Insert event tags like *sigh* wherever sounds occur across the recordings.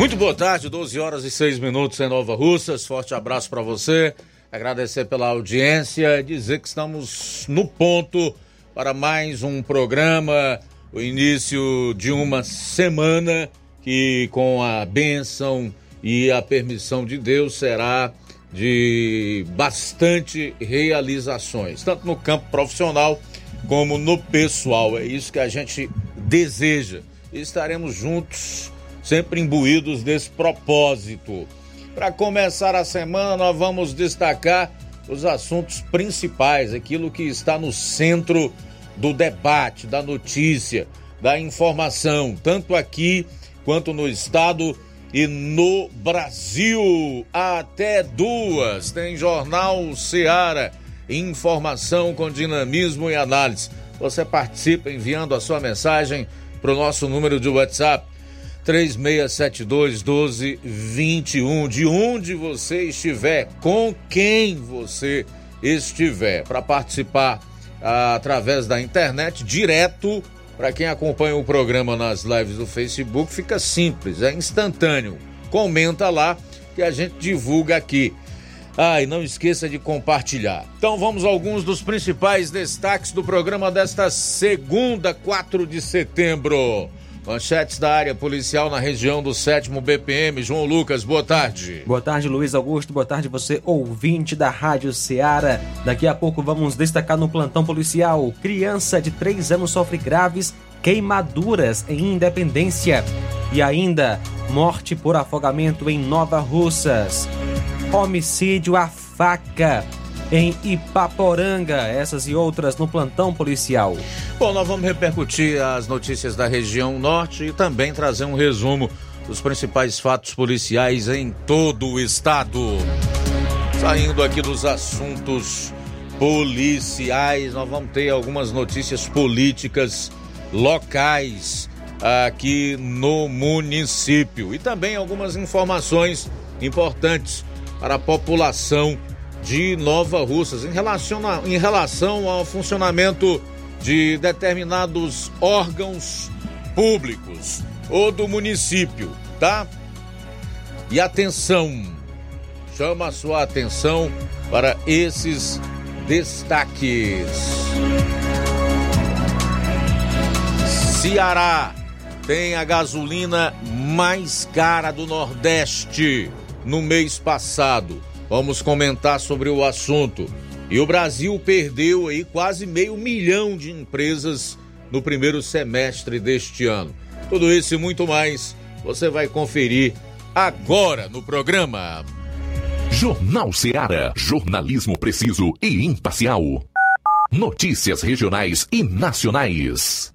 Muito boa tarde, 12 horas e 6 minutos em Nova Russas. Forte abraço para você. Agradecer pela audiência, dizer que estamos no ponto para mais um programa, o início de uma semana que com a bênção e a permissão de Deus será de bastante realizações, tanto no campo profissional como no pessoal. É isso que a gente deseja. E estaremos juntos sempre imbuídos desse propósito. Para começar a semana, nós vamos destacar os assuntos principais, aquilo que está no centro do debate, da notícia, da informação, tanto aqui quanto no estado e no Brasil. Até duas tem Jornal Seara, informação com dinamismo e análise. Você participa enviando a sua mensagem para o nosso número de WhatsApp 3672 1221, de onde você estiver, com quem você estiver, para participar ah, através da internet, direto. Para quem acompanha o programa nas lives do Facebook, fica simples, é instantâneo. Comenta lá que a gente divulga aqui. Ah, e não esqueça de compartilhar. Então vamos a alguns dos principais destaques do programa desta segunda, 4 de setembro. Manchetes da área policial na região do 7 BPM. João Lucas, boa tarde. Boa tarde, Luiz Augusto. Boa tarde, você ouvinte da Rádio Ceará. Daqui a pouco vamos destacar no plantão policial: criança de 3 anos sofre graves queimaduras em Independência. E ainda, morte por afogamento em Nova Russas. Homicídio à faca em Ipaporanga. Essas e outras no plantão policial. Bom, nós vamos repercutir as notícias da região norte e também trazer um resumo dos principais fatos policiais em todo o estado. Saindo aqui dos assuntos policiais, nós vamos ter algumas notícias políticas locais aqui no município e também algumas informações importantes para a população de Nova Russas em relação, a, em relação ao funcionamento de determinados órgãos públicos ou do município, tá? E atenção, chama a sua atenção para esses destaques. Ceará tem a gasolina mais cara do Nordeste no mês passado. Vamos comentar sobre o assunto. E o Brasil perdeu aí quase meio milhão de empresas no primeiro semestre deste ano. Tudo isso e muito mais você vai conferir agora no programa. Jornal Ceará, jornalismo preciso e imparcial. Notícias regionais e nacionais.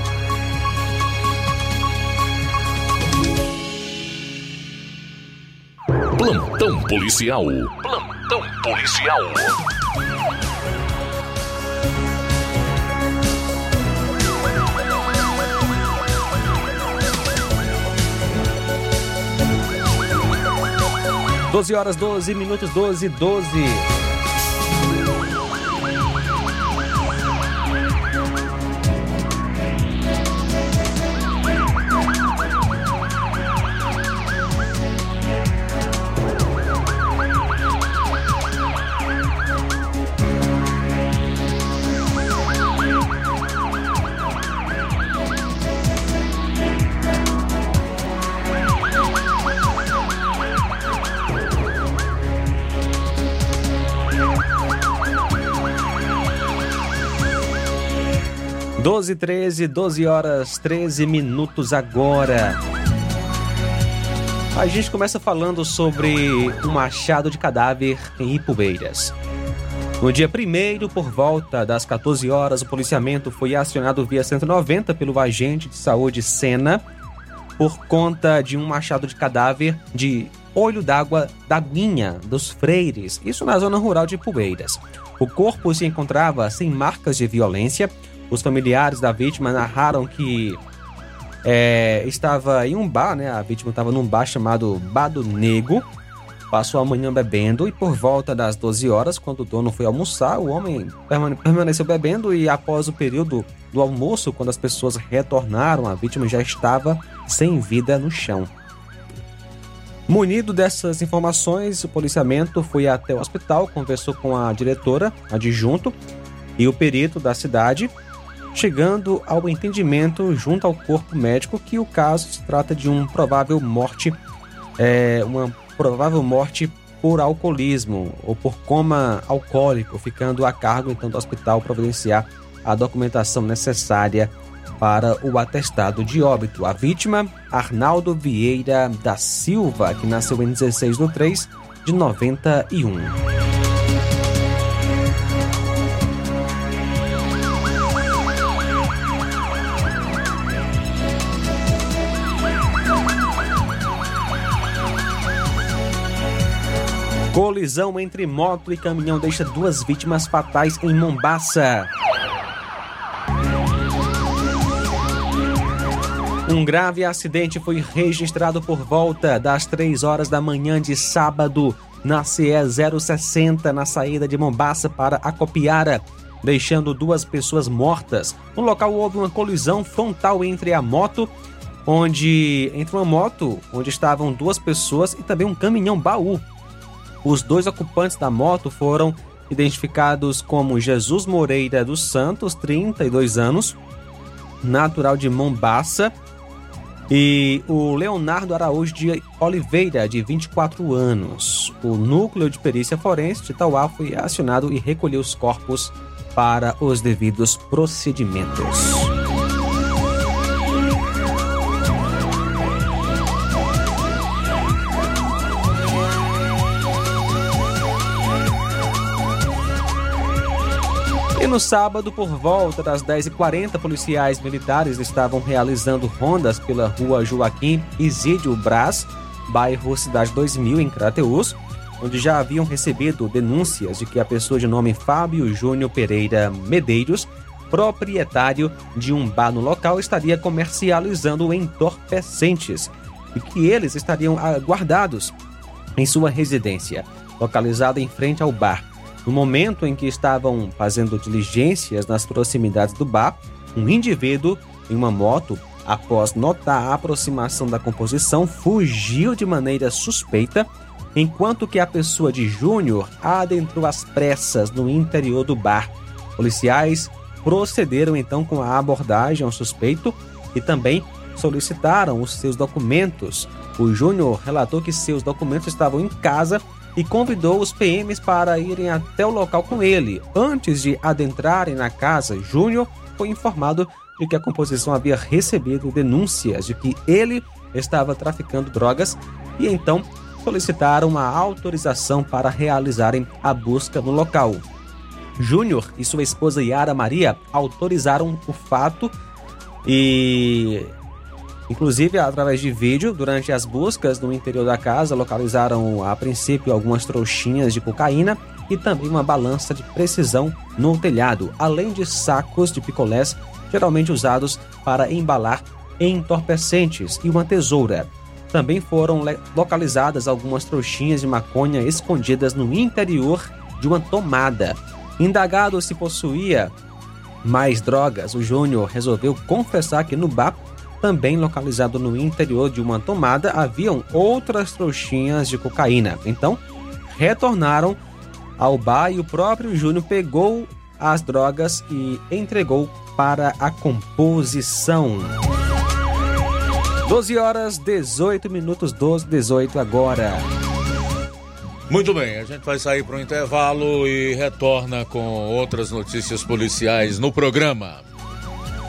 Plantão policial. Plantão policial. Doze horas, 12 minutos, 12, 12. Doze, 13, 12 horas, 13 minutos agora. A gente começa falando sobre um achado de cadáver em Ipubeiras. No dia 1 por volta das 14 horas, o policiamento foi acionado via 190 pelo agente de saúde Sena por conta de um achado de cadáver de olho d'água da Minha dos Freires, isso na zona rural de Ipueiras. O corpo se encontrava sem marcas de violência. Os familiares da vítima narraram que é, estava em um bar, né? A vítima estava num bar chamado Bado Nego. Passou a manhã bebendo e por volta das 12 horas, quando o dono foi almoçar, o homem permane- permaneceu bebendo e após o período do almoço, quando as pessoas retornaram, a vítima já estava sem vida no chão. Munido dessas informações, o policiamento foi até o hospital, conversou com a diretora, adjunto, e o perito da cidade, chegando ao entendimento junto ao corpo médico que o caso se trata de um provável morte, é, uma provável morte por alcoolismo ou por coma alcoólico, ficando a cargo então do hospital providenciar a documentação necessária para o atestado de óbito. A vítima, Arnaldo Vieira da Silva, que nasceu em 16 de 3 de 91. Colisão entre moto e caminhão deixa duas vítimas fatais em Mombaça. Um grave acidente foi registrado por volta das 3 horas da manhã de sábado na CE 060, na saída de Mombaça para Acopiara, deixando duas pessoas mortas. No local houve uma colisão frontal entre a moto, onde entre uma moto onde estavam duas pessoas e também um caminhão baú. Os dois ocupantes da moto foram identificados como Jesus Moreira dos Santos, 32 anos, natural de Mombaça, E o Leonardo Araújo de Oliveira, de 24 anos. O núcleo de perícia forense de Tauá foi acionado e recolheu os corpos para os devidos procedimentos. No sábado, por volta das 10h40, policiais militares estavam realizando rondas pela rua Joaquim Isídio Brás, bairro Cidade 2000, em Crateús, onde já haviam recebido denúncias de que a pessoa de nome Fábio Júnior Pereira Medeiros, proprietário de um bar no local, estaria comercializando entorpecentes e que eles estariam guardados em sua residência, localizada em frente ao bar. No momento em que estavam fazendo diligências nas proximidades do bar, um indivíduo em uma moto, após notar a aproximação da composição, fugiu de maneira suspeita, enquanto que a pessoa de Júnior adentrou às pressas no interior do bar. Policiais procederam então com a abordagem ao suspeito e também solicitaram os seus documentos. O Júnior relatou que seus documentos estavam em casa e convidou os PMs para irem até o local com ele. Antes de adentrarem na casa, Júnior foi informado de que a composição havia recebido denúncias de que ele estava traficando drogas e então solicitaram uma autorização para realizarem a busca no local. Júnior e sua esposa Yara Maria autorizaram o fato e Inclusive, através de vídeo, durante as buscas no interior da casa, localizaram a princípio algumas trouxinhas de cocaína e também uma balança de precisão no telhado, além de sacos de picolés, geralmente usados para embalar entorpecentes, e uma tesoura. Também foram localizadas algumas trouxinhas de maconha escondidas no interior de uma tomada. Indagado se possuía mais drogas, o Júnior resolveu confessar que no bar também localizado no interior de uma tomada, haviam outras trouxinhas de cocaína. Então, retornaram ao bar e o próprio Júnior pegou as drogas e entregou para a composição. 12 horas 18 minutos 12 18 agora. Muito bem, a gente vai sair para o intervalo e retorna com outras notícias policiais no programa.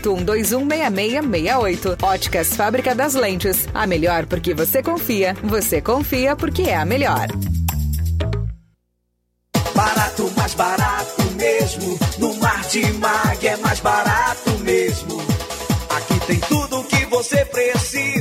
81216668. Óticas Fábrica das Lentes. A melhor porque você confia. Você confia porque é a melhor. Barato, mais barato mesmo. No Mar de Mag é mais barato mesmo. Aqui tem tudo o que você precisa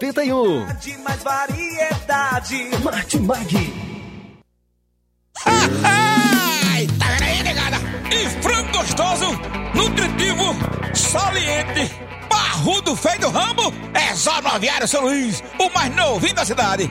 1981. De mais variedade. Martimag. Ai, tá vendo aí, negada? E frango gostoso, nutritivo, saliente, barrudo feio do ramo, é só no Aviário São Luís, o mais novinho da cidade.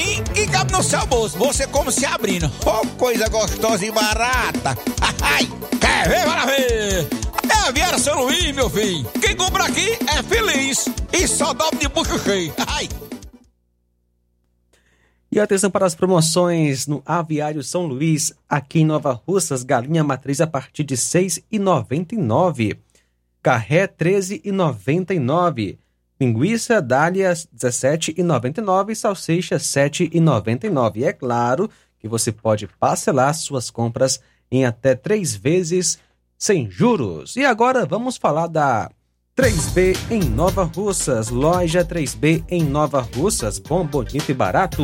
que cabe no seu bolso. Você come se abrindo. Oh, coisa gostosa e barata. *laughs* Ai, quer ver? Para ver. É a São Luís, meu filho. Quem compra aqui é feliz. E só dobra de bucho cheio. *laughs* Ai. E atenção para as promoções no Aviário São Luís, aqui em Nova Russas, galinha matriz a partir de R$ 6,99. Carré R$ 13,99. Linguiça dália R$ 17,99 salsicha R$ 7,99. É claro que você pode parcelar suas compras em até três vezes sem juros. E agora vamos falar da 3B em Nova Russas. Loja 3B em Nova Russas. Bom, bonito e barato.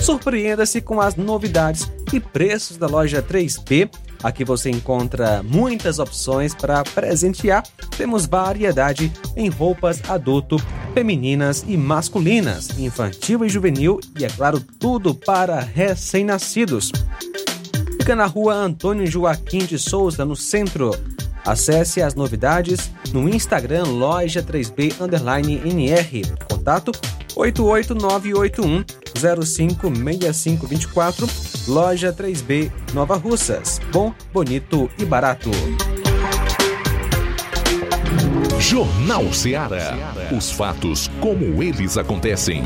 Surpreenda-se com as novidades e preços da loja 3B. Aqui você encontra muitas opções para presentear. Temos variedade em roupas adulto, femininas e masculinas, infantil e juvenil e, é claro, tudo para recém-nascidos. Fica na rua Antônio Joaquim de Souza, no centro. Acesse as novidades no Instagram loja 3B underline NR. Contato 88981 056524 Loja 3B Nova Russas. Bom, bonito e barato. Jornal Ceará. Os fatos como eles acontecem.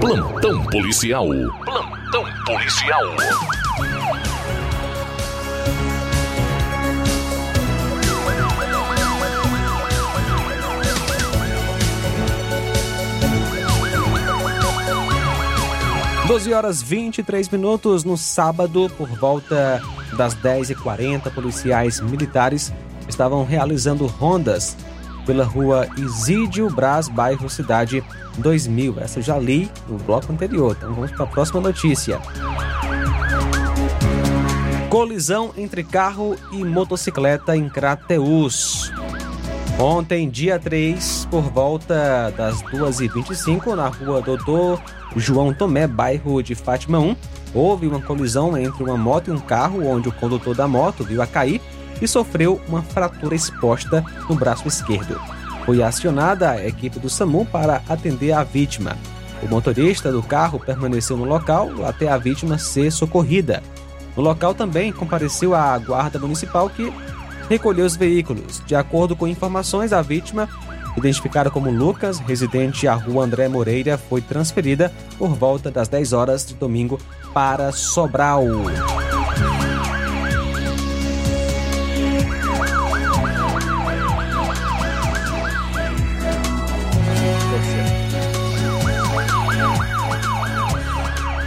Plantão policial. Plantão policial. Doze horas 23 minutos no sábado, por volta das 10h40, policiais militares estavam realizando rondas pela rua Isídio Brás, bairro Cidade 2000. Essa eu já li no bloco anterior, então vamos para a próxima notícia. Colisão entre carro e motocicleta em Crateus. Ontem, dia 3, por volta das 2h25, na rua Doutor João Tomé, bairro de Fátima 1, houve uma colisão entre uma moto e um carro, onde o condutor da moto viu a cair e sofreu uma fratura exposta no braço esquerdo. Foi acionada a equipe do SAMU para atender a vítima. O motorista do carro permaneceu no local até a vítima ser socorrida. No local também compareceu a guarda municipal que recolheu os veículos. De acordo com informações, a vítima, identificada como Lucas, residente à rua André Moreira, foi transferida por volta das 10 horas de domingo para Sobral.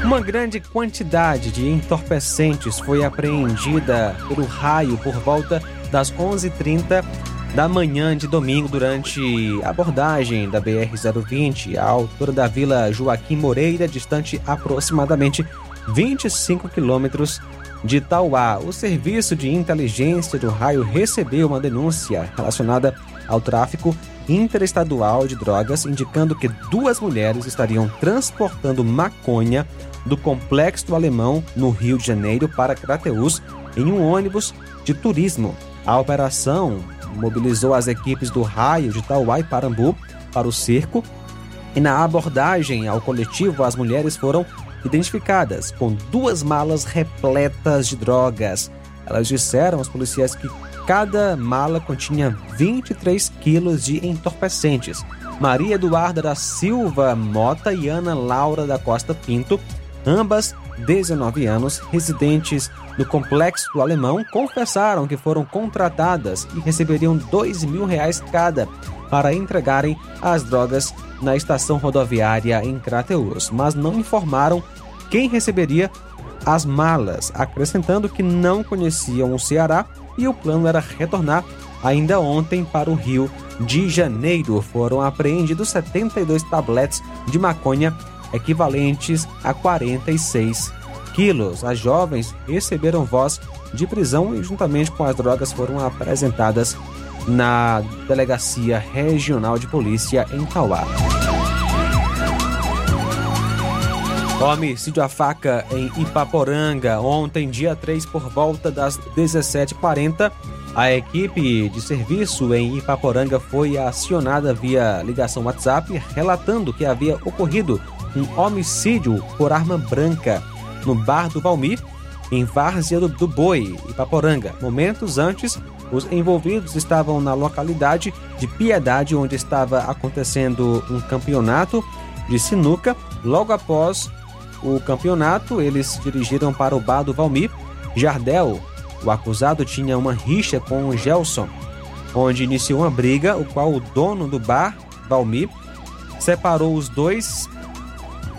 Uma grande quantidade de entorpecentes foi apreendida pelo raio por volta das 11h30 da manhã de domingo durante a abordagem da BR-020 à altura da Vila Joaquim Moreira, distante aproximadamente 25 quilômetros de Tauá. O Serviço de Inteligência do Raio recebeu uma denúncia relacionada ao tráfico interestadual de drogas, indicando que duas mulheres estariam transportando maconha do Complexo do Alemão, no Rio de Janeiro, para Crateús, em um ônibus de turismo. A operação mobilizou as equipes do Raio de Tauá e Parambu para o cerco e na abordagem ao coletivo as mulheres foram identificadas com duas malas repletas de drogas. Elas disseram aos policiais que cada mala continha 23 quilos de entorpecentes. Maria Eduarda da Silva Mota e Ana Laura da Costa Pinto, ambas 19 anos, residentes no Complexo do Alemão, confessaram que foram contratadas e receberiam dois mil reais cada para entregarem as drogas na estação rodoviária em Crateus, mas não informaram quem receberia as malas, acrescentando que não conheciam o Ceará e o plano era retornar ainda ontem para o Rio de Janeiro. Foram apreendidos 72 tabletes de maconha equivalentes a 46 quilos. As jovens receberam voz de prisão e, juntamente com as drogas, foram apresentadas na Delegacia Regional de Polícia em Tauá. Homicídio a faca em Ipaporanga. Ontem, dia 3, por volta das 17h40, a equipe de serviço em Ipaporanga foi acionada via ligação WhatsApp, relatando que havia ocorrido um homicídio por arma branca no bar do Valmir, em Várzea do, Boi, Ipaporanga. Momentos antes, os envolvidos estavam na localidade de Piedade, onde estava acontecendo um campeonato de sinuca. Logo após o campeonato, eles se dirigiram para o bar do Valmir. Jardel, o acusado, tinha uma rixa com o Gelson, onde iniciou uma briga, o qual o dono do bar, Valmir, separou os dois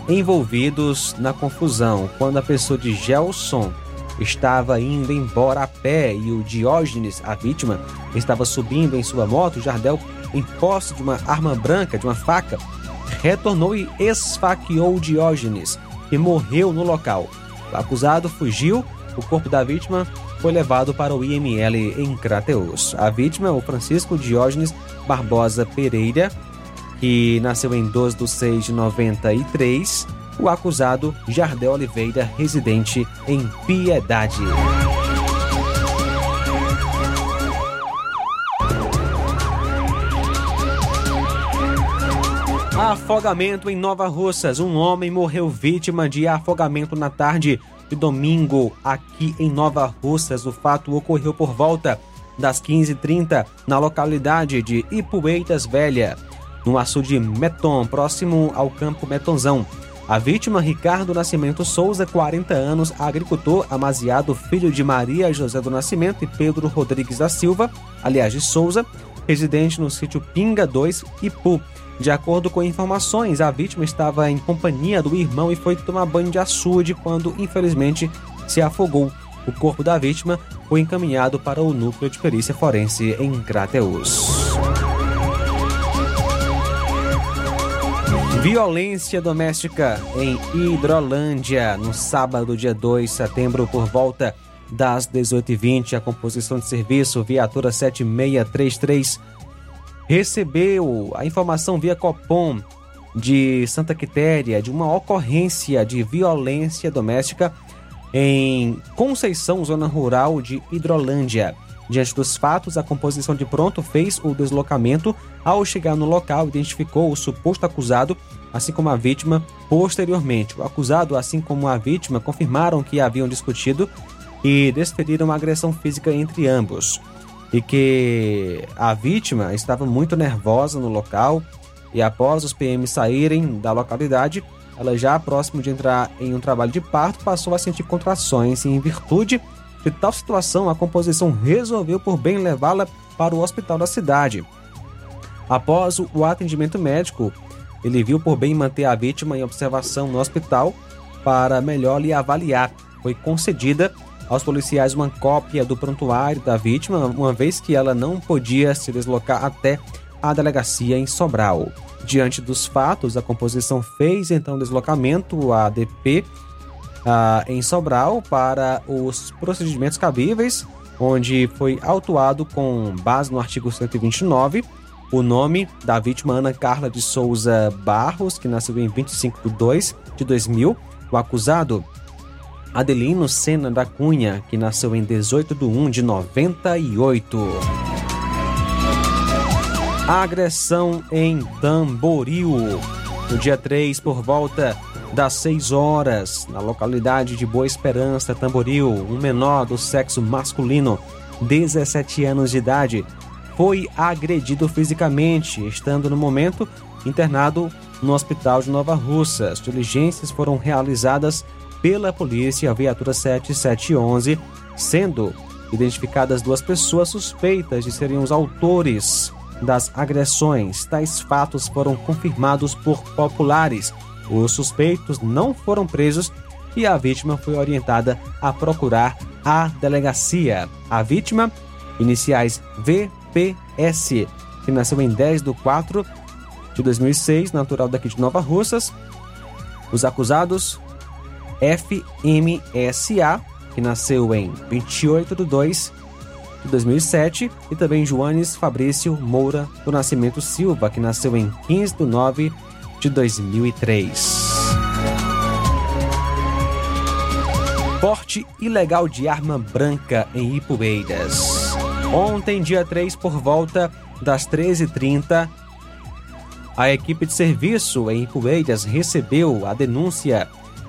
envolvidos na confusão. Quando a pessoa de Gelson estava indo embora a pé e o Diógenes, a vítima, estava subindo em sua moto, Jardel, em posse de uma arma branca, de uma faca, retornou e esfaqueou o Diógenes, que morreu no local. O acusado fugiu, o corpo da vítima foi levado para o IML em Crateus. A vítima, o Francisco Diógenes Barbosa Pereira, que nasceu em 12 de 6 de 93, o acusado Jardel Oliveira, residente em Piedade. Afogamento em Nova Russas. Um homem morreu vítima de afogamento na tarde de domingo aqui em Nova Russas. O fato ocorreu por volta das 15h30 na localidade de Ipueiras Velha no açude Meton, próximo ao campo Metonzão. A vítima, Ricardo Nascimento Souza, 40 anos, agricultor, amaziado, filho de Maria José do Nascimento e Pedro Rodrigues da Silva, aliás de Souza, residente no sítio Pinga 2, Ipu. De acordo com informações, a vítima estava em companhia do irmão e foi tomar banho de açude quando, infelizmente, se afogou. O corpo da vítima foi encaminhado para o núcleo de perícia forense em Crateus. Violência doméstica em Hidrolândia, no sábado, dia 2 de setembro, por volta das 18h20. A composição de serviço, viatura 7633, recebeu a informação via Copom de Santa Quitéria de uma ocorrência de violência doméstica em Conceição, zona rural de Hidrolândia. Diante dos fatos, a composição de pronto fez o deslocamento. Ao chegar no local, identificou o suposto acusado, assim como a vítima, posteriormente. O acusado, assim como a vítima, confirmaram que haviam discutido e desferiram agressão física entre ambos. E que a vítima estava muito nervosa no local e após os PMs saírem da localidade, ela já próximo de entrar em um trabalho de parto passou a sentir contrações em virtude de tal situação, a composição resolveu por bem levá-la para o hospital da cidade. Após o atendimento médico, ele viu por bem manter a vítima em observação no hospital para melhor lhe avaliar. Foi concedida aos policiais uma cópia do prontuário da vítima, uma vez que ela não podia se deslocar até a delegacia em Sobral. Diante dos fatos, a composição fez então deslocamento à DP ah, em Sobral para os procedimentos cabíveis, onde foi autuado com base no artigo 129 o nome da vítima Ana Carla de Souza Barros, que nasceu em 25 de 2 de 2000. O acusado Adelino Sena da Cunha, que nasceu em 18 de 1 de 98. Agressão em Tamboril. No dia 3, por volta das 6 horas, na localidade de Boa Esperança, Tamboril, um menor do sexo masculino, 17 anos de idade, foi agredido fisicamente, estando no momento internado no hospital de Nova Russa. As diligências foram realizadas pela polícia, a viatura 7711, sendo identificadas duas pessoas suspeitas de serem os autores das agressões. Tais fatos foram confirmados por populares. Os suspeitos não foram presos e a vítima foi orientada a procurar a delegacia. A vítima, iniciais VPS, que nasceu em 10 de 4 de 2006, natural daqui de Nova Russas. Os acusados, FMSA, que nasceu em 28 de 2 de 2007, e também Joanes Fabrício Moura do Nascimento Silva, que nasceu em 15 de 9 de 2003. Porte ilegal de arma branca em Ipueiras. Ontem, dia 3, por volta das 13h30, a equipe de serviço em Ipueiras recebeu a denúncia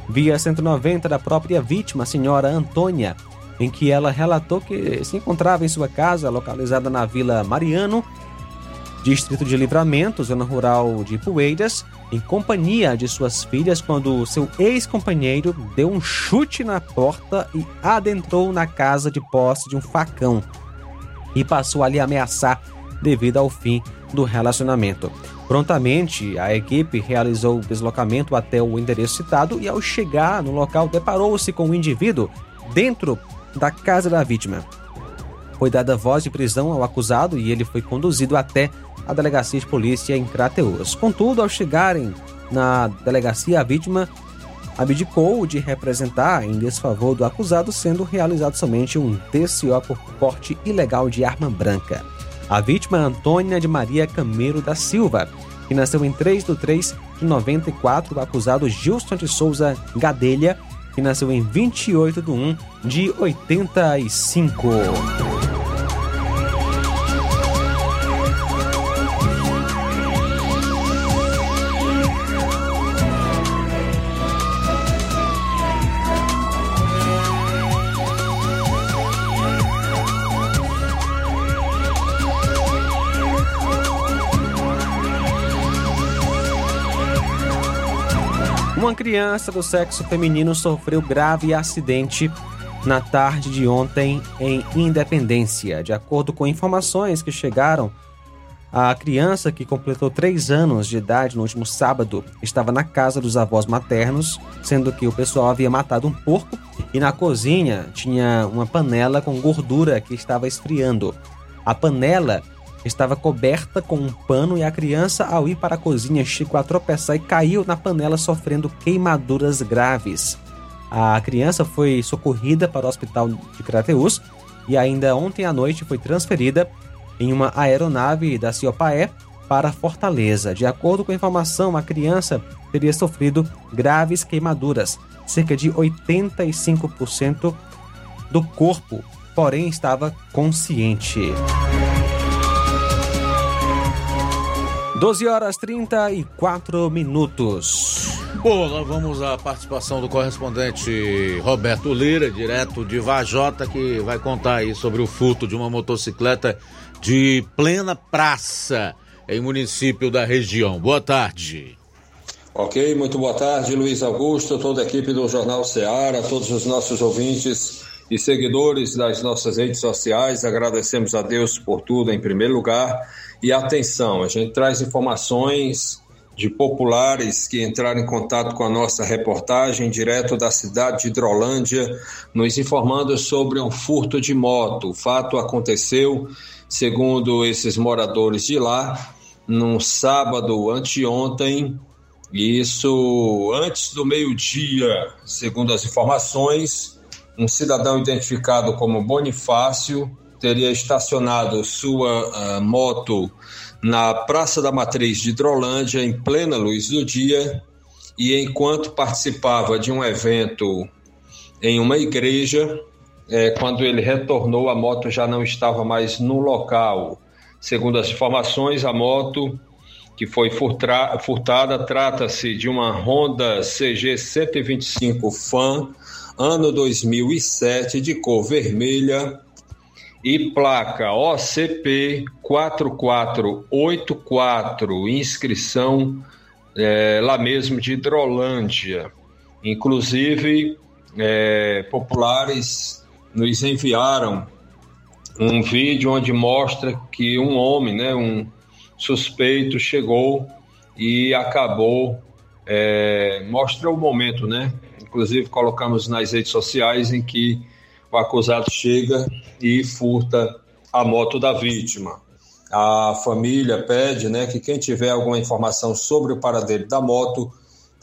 via 190 da própria vítima, a senhora Antônia, em que ela relatou que se encontrava em sua casa, localizada na Vila Mariano, distrito de Livramento, zona rural de Poeiras, em companhia de suas filhas, quando seu ex-companheiro deu um chute na porta e adentrou na casa de posse de um facão e passou a ameaçar devido ao fim do relacionamento. Prontamente, a equipe realizou o deslocamento até o endereço citado e, ao chegar no local, deparou-se com o indivíduo dentro da casa da vítima. Foi dada voz de prisão ao acusado e ele foi conduzido até a delegacia de polícia em Crateus. Contudo, ao chegarem na delegacia, a vítima abdicou de representar em desfavor do acusado, sendo realizado somente um TCO por porte ilegal de arma branca. A vítima é Antônia de Maria Cameiro da Silva, que nasceu em 3 de 3 de 94, o acusado Gilson de Souza Gadelha, que nasceu em 28 de 1 de 85. Criança do sexo feminino sofreu grave acidente na tarde de ontem em Independência. De acordo com informações que chegaram, a criança, que completou três anos de idade no último sábado, estava na casa dos avós maternos, sendo que o pessoal havia matado um porco e na cozinha tinha uma panela com gordura que estava esfriando. A panela estava coberta com um pano e a criança, ao ir para a cozinha, chegou a tropeçar e caiu na panela, sofrendo queimaduras graves. A criança foi socorrida para o hospital de Crateus e ainda ontem à noite foi transferida em uma aeronave da Ciopaé para Fortaleza. De acordo com a informação, a criança teria sofrido graves queimaduras, cerca de 85% do corpo, porém estava consciente. 12 horas 34 minutos. Bom, nós vamos à participação do correspondente Roberto Lira, direto de Vajota, que vai contar aí sobre o furto de uma motocicleta de plena praça em município da região. Boa tarde. Ok, muito boa tarde, Luiz Augusto, toda a equipe do Jornal Ceará, todos os nossos ouvintes e seguidores das nossas redes sociais. Agradecemos a Deus por tudo em primeiro lugar. E atenção, a gente traz informações de populares que entraram em contato com a nossa reportagem direto da cidade de Hidrolândia, nos informando sobre um furto de moto. O fato aconteceu, segundo esses moradores de lá, num sábado anteontem, isso antes do meio-dia, segundo as informações, um cidadão identificado como Bonifácio teria estacionado sua uh, moto na Praça da Matriz de Hidrolândia, em plena luz do dia, e enquanto participava de um evento em uma igreja. É, quando ele retornou, a moto já não estava mais no local. Segundo as informações, a moto que foi furtada trata-se de uma Honda CG 125 Fan, ano 2007, de cor vermelha e placa OCP 4484, inscrição é, lá mesmo de Hidrolândia. Inclusive, é, populares nos enviaram um vídeo onde mostra que um homem, né, um suspeito, chegou e acabou. É, mostra o momento, né? Inclusive colocamos nas redes sociais em que o acusado chega e furta a moto da vítima. A família pede, né, que quem tiver alguma informação sobre o paradeiro da moto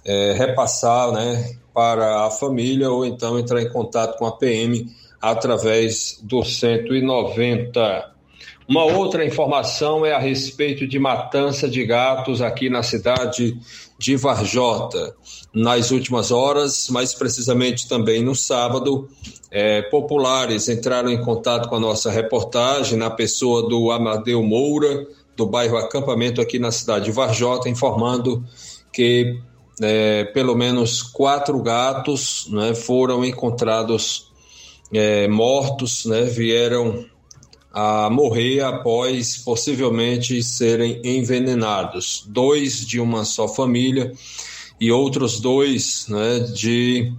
é, repassar, né, para a família ou então entrar em contato com a PM através do 190. Uma outra informação é a respeito de matança de gatos aqui na cidade de Varjota. Nas últimas horas, mais precisamente também no sábado, é, populares entraram em contato com a nossa reportagem na pessoa do Amadeu Moura, do bairro Acampamento aqui na cidade de Varjota, informando que é, pelo menos quatro gatos né, foram encontrados é, mortos, né, vieram a morrer após possivelmente serem envenenados. Dois de uma só família e outros dois né, de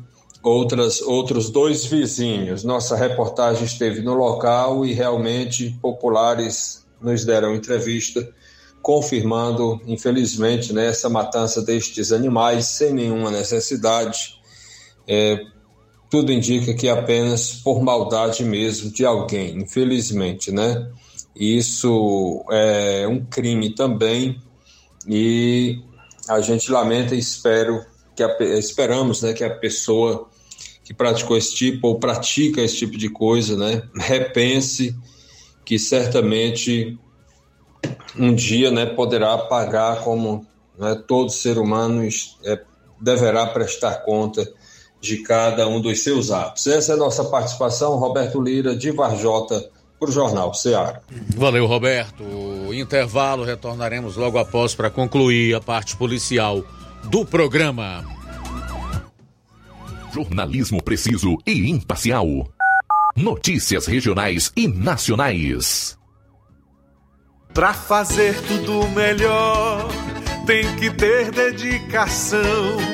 outras, outros dois vizinhos. Nossa reportagem esteve no local e realmente populares nos deram entrevista confirmando, infelizmente, né, essa matança destes animais sem nenhuma necessidade. É, tudo indica que é apenas por maldade mesmo de alguém, infelizmente, né? Isso é um crime também e a gente lamenta e espero que a, esperamos, né, que a pessoa que praticou esse tipo ou pratica esse tipo de coisa, né, repense que certamente um dia, né, poderá pagar como né, todo ser humano é, deverá prestar conta de cada um dos seus atos. Essa é a nossa participação, Roberto Lira, de Varjota, para o Jornal Ceará. Valeu, Roberto. Intervalo, retornaremos logo após para concluir a parte policial do programa. Jornalismo preciso e imparcial. Notícias regionais e nacionais. Para fazer tudo melhor tem que ter dedicação.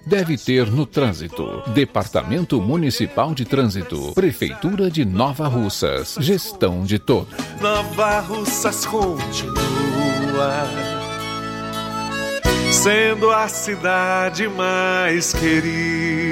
deve ter no trânsito. Departamento Municipal de Trânsito, Prefeitura de Nova Russas, gestão de todos. Nova Russas continua sendo a cidade mais querida.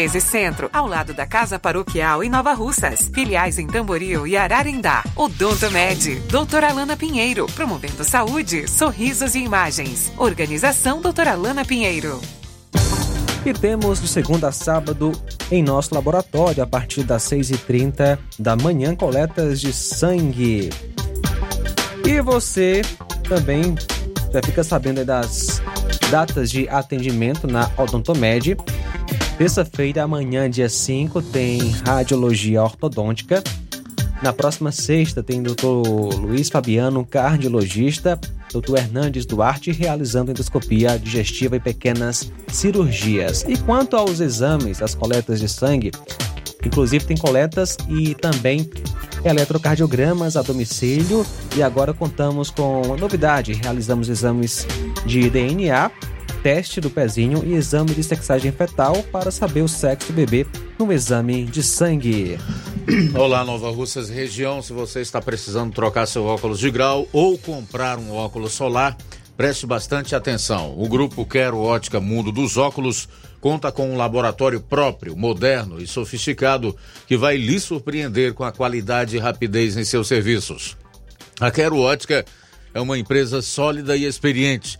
13 Centro, ao lado da Casa Paroquial em Nova Russas. Filiais em Tamboril e Ararindá. Odonto Med, doutora Alana Pinheiro, promovendo saúde, sorrisos e imagens. Organização doutora Alana Pinheiro. E temos de segunda a sábado em nosso laboratório, a partir das 6h30 da manhã, coletas de sangue. E você também já fica sabendo das datas de atendimento na Odontomed. Terça-feira, amanhã, dia 5, tem radiologia ortodôntica. Na próxima sexta tem doutor Luiz Fabiano, cardiologista, doutor Hernandes Duarte, realizando endoscopia digestiva e pequenas cirurgias. E quanto aos exames, as coletas de sangue, inclusive tem coletas e também eletrocardiogramas a domicílio. E agora contamos com uma novidade: realizamos exames de DNA, teste do pezinho e exame de sexagem fetal para saber o sexo do bebê no exame de sangue. Olá, Nova Russas região. Se você está precisando trocar seu óculos de grau ou comprar um óculos solar, preste bastante atenção. O grupo Quero Ótica Mundo dos Óculos conta com um laboratório próprio, moderno e sofisticado que vai lhe surpreender com a qualidade e rapidez em seus serviços. A Quero Ótica é uma empresa sólida e experiente.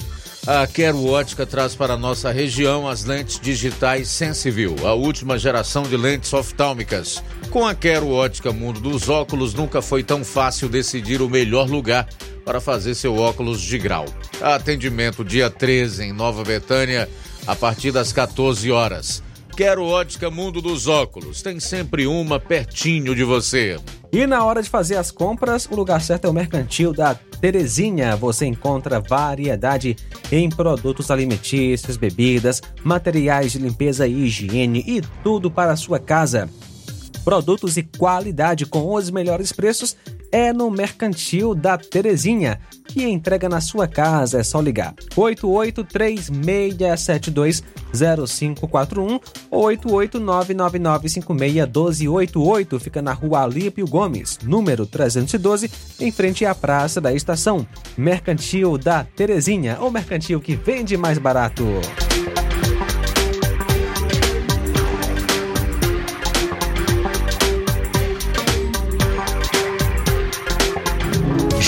a Quero Ótica traz para nossa região as lentes digitais Sensivil, a última geração de lentes oftálmicas. Com a Quero Ótica Mundo dos Óculos, nunca foi tão fácil decidir o melhor lugar para fazer seu óculos de grau. Atendimento dia 13 em Nova Betânia, a partir das 14 horas. Quero Ótica Mundo dos Óculos, tem sempre uma pertinho de você. E na hora de fazer as compras, o lugar certo é o Mercantil da Terezinha. Você encontra variedade em produtos alimentícios, bebidas, materiais de limpeza e higiene e tudo para a sua casa. Produtos e qualidade com os melhores preços é no Mercantil da Terezinha, que entrega na sua casa. É só ligar 8836720541 ou 88999561288. Fica na rua Alípio Gomes, número 312, em frente à Praça da Estação. Mercantil da Terezinha, o mercantil que vende mais barato.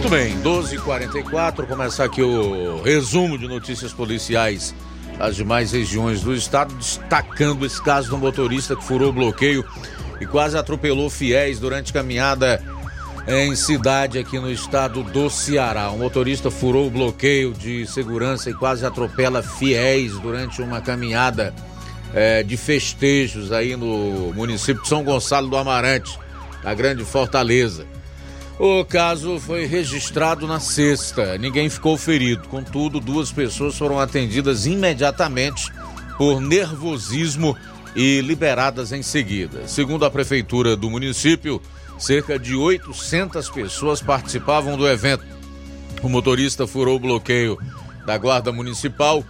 Muito bem, 12h44, começar aqui o resumo de notícias policiais das demais regiões do estado, destacando esse caso do motorista que furou o bloqueio e quase atropelou fiéis durante caminhada em cidade aqui no estado do Ceará. Um motorista furou o bloqueio de segurança e quase atropela fiéis durante uma caminhada eh, de festejos aí no município de São Gonçalo do Amarante, na Grande Fortaleza. O caso foi registrado na sexta. Ninguém ficou ferido. Contudo, duas pessoas foram atendidas imediatamente por nervosismo e liberadas em seguida. Segundo a prefeitura do município, cerca de 800 pessoas participavam do evento. O motorista furou o bloqueio da Guarda Municipal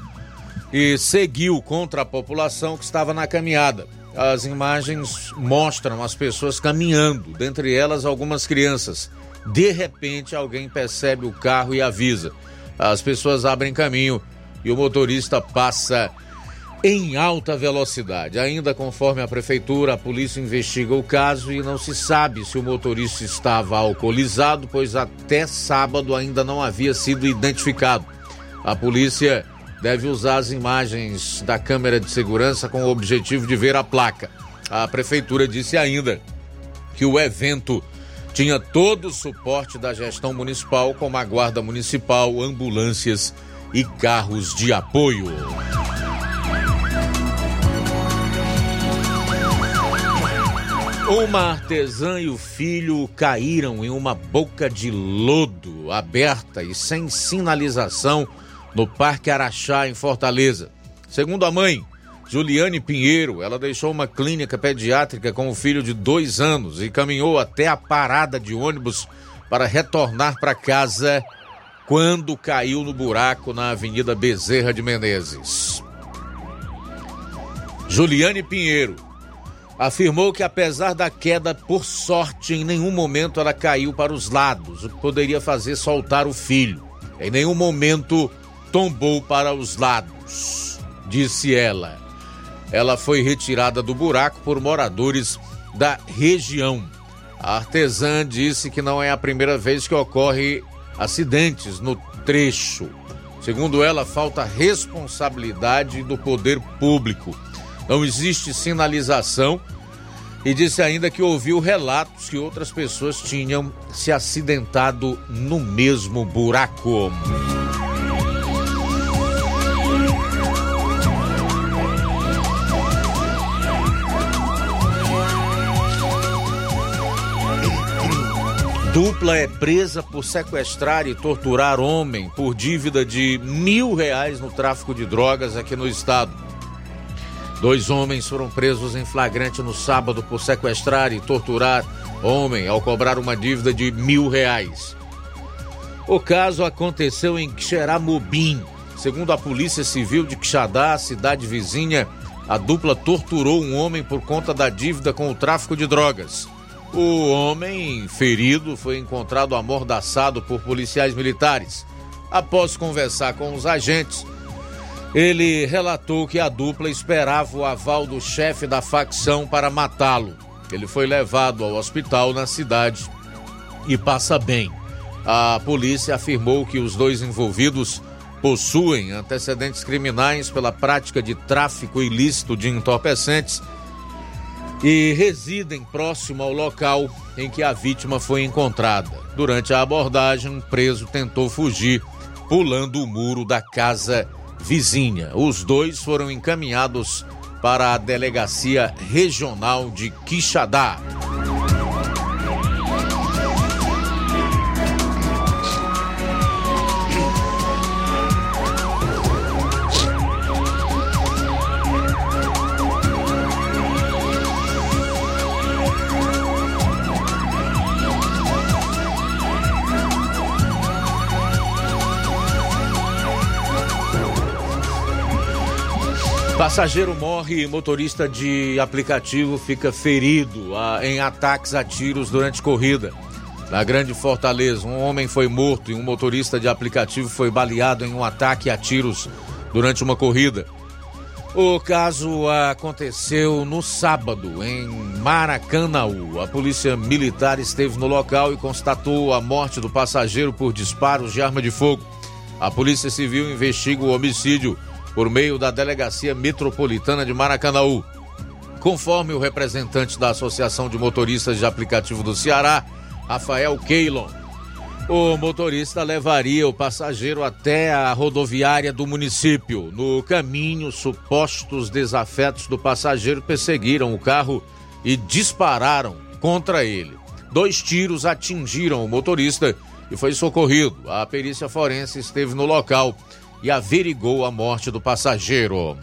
e seguiu contra a população que estava na caminhada. As imagens mostram as pessoas caminhando, dentre elas algumas crianças. De repente, alguém percebe o carro e avisa. As pessoas abrem caminho e o motorista passa em alta velocidade. Ainda conforme a prefeitura, a polícia investiga o caso e não se sabe se o motorista estava alcoolizado, pois até sábado ainda não havia sido identificado. A polícia deve usar as imagens da câmera de segurança com o objetivo de ver a placa. A prefeitura disse ainda que o evento tinha todo o suporte da gestão municipal, como a Guarda Municipal, ambulâncias e carros de apoio. Uma artesã e o filho caíram em uma boca de lodo aberta e sem sinalização no Parque Araxá, em Fortaleza. Segundo a mãe, Juliane Pinheiro, ela deixou uma clínica pediátrica com o filho de dois anos e caminhou até a parada de ônibus para retornar para casa quando caiu no buraco na Avenida Bezerra de Menezes. Juliane Pinheiro afirmou que apesar da queda, por sorte, em nenhum momento ela caiu para os lados, o que poderia fazer soltar o filho. Em nenhum momento tombou para os lados, disse ela. Ela foi retirada do buraco por moradores da região. A artesã disse que não é a primeira vez que ocorre acidentes no trecho. Segundo ela, falta responsabilidade do poder público. Não existe sinalização e disse ainda que ouviu relatos que outras pessoas tinham se acidentado no mesmo buraco. Dupla é presa por sequestrar e torturar homem por dívida de mil reais no tráfico de drogas aqui no estado. Dois homens foram presos em flagrante no sábado por sequestrar e torturar homem ao cobrar uma dívida de mil reais. O caso aconteceu em Xeramobim. Segundo a Polícia Civil de Quixadá, cidade vizinha, a dupla torturou um homem por conta da dívida com o tráfico de drogas. O homem ferido foi encontrado amordaçado por policiais militares. Após conversar com os agentes, ele relatou que a dupla esperava o aval do chefe da facção para matá-lo. Ele foi levado ao hospital na cidade e passa bem. A polícia afirmou que os dois envolvidos possuem antecedentes criminais pela prática de tráfico ilícito de entorpecentes e residem próximo ao local em que a vítima foi encontrada. Durante a abordagem, um preso tentou fugir, pulando o muro da casa vizinha. Os dois foram encaminhados para a delegacia regional de Quixadá. Passageiro morre e motorista de aplicativo fica ferido a, em ataques a tiros durante corrida. Na Grande Fortaleza, um homem foi morto e um motorista de aplicativo foi baleado em um ataque a tiros durante uma corrida. O caso aconteceu no sábado, em Maracanaú. A polícia militar esteve no local e constatou a morte do passageiro por disparos de arma de fogo. A polícia civil investiga o homicídio por meio da Delegacia Metropolitana de Maracanaú. Conforme o representante da Associação de Motoristas de Aplicativo do Ceará, Rafael Keilon, o motorista levaria o passageiro até a rodoviária do município. No caminho, supostos desafetos do passageiro perseguiram o carro e dispararam contra ele. Dois tiros atingiram o motorista e foi socorrido. A perícia forense esteve no local e averigou a morte do passageiro.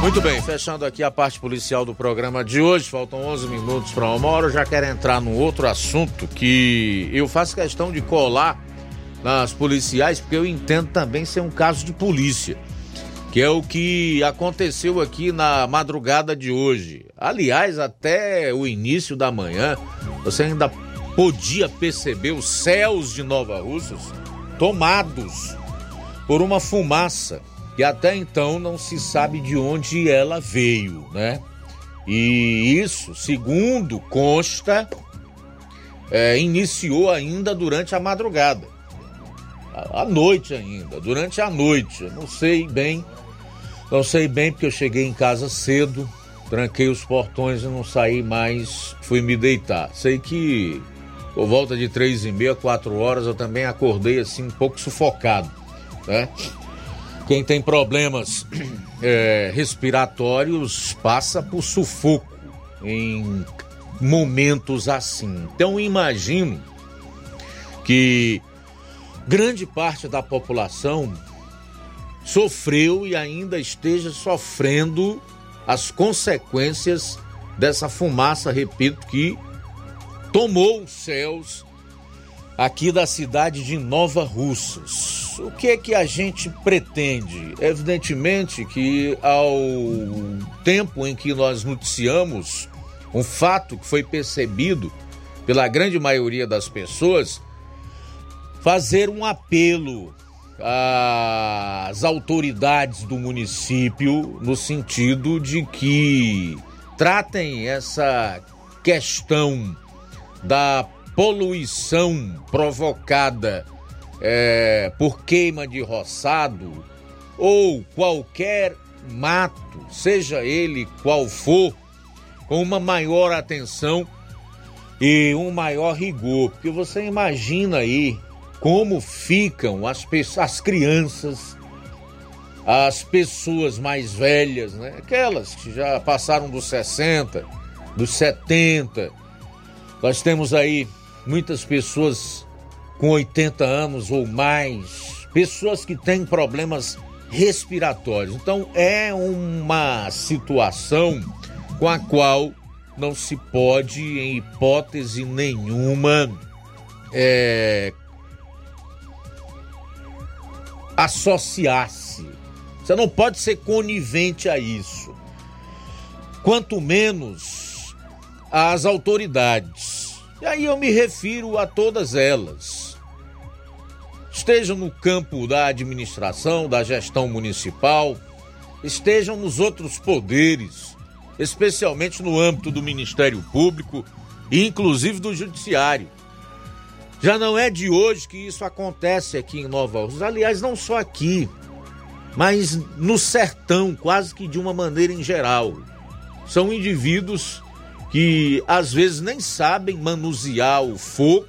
Muito bem, fechando aqui a parte policial do programa de hoje, faltam 11 minutos para uma hora. Eu já quero entrar num outro assunto que eu faço questão de colar nas policiais, porque eu entendo também ser um caso de polícia que é o que aconteceu aqui na madrugada de hoje. Aliás, até o início da manhã, você ainda podia perceber os céus de Nova Russas tomados por uma fumaça que até então não se sabe de onde ela veio, né? E isso, segundo consta, é, iniciou ainda durante a madrugada. À noite ainda, durante a noite. Eu não sei bem não sei bem porque eu cheguei em casa cedo, tranquei os portões e não saí mais, fui me deitar. Sei que por volta de três e meia, quatro horas, eu também acordei assim um pouco sufocado, né? Quem tem problemas *clears throat* é, respiratórios passa por sufoco em momentos assim. Então imagino que grande parte da população sofreu e ainda esteja sofrendo as consequências dessa fumaça, repito, que tomou os céus aqui da cidade de Nova Russas. O que é que a gente pretende? Evidentemente que ao tempo em que nós noticiamos um fato que foi percebido pela grande maioria das pessoas, fazer um apelo às autoridades do município no sentido de que tratem essa questão da poluição provocada é, por queima de roçado ou qualquer mato, seja ele qual for, com uma maior atenção e um maior rigor, porque você imagina aí como ficam as, as crianças, as pessoas mais velhas, né? aquelas que já passaram dos 60, dos 70. Nós temos aí muitas pessoas com 80 anos ou mais, pessoas que têm problemas respiratórios. Então é uma situação com a qual não se pode, em hipótese nenhuma, é, associar-se. Você não pode ser conivente a isso. Quanto menos as autoridades. E aí eu me refiro a todas elas. Estejam no campo da administração, da gestão municipal, estejam nos outros poderes, especialmente no âmbito do Ministério Público e inclusive do Judiciário. Já não é de hoje que isso acontece aqui em Nova Rússia. Aliás, não só aqui, mas no sertão, quase que de uma maneira em geral. São indivíduos que às vezes nem sabem manusear o fogo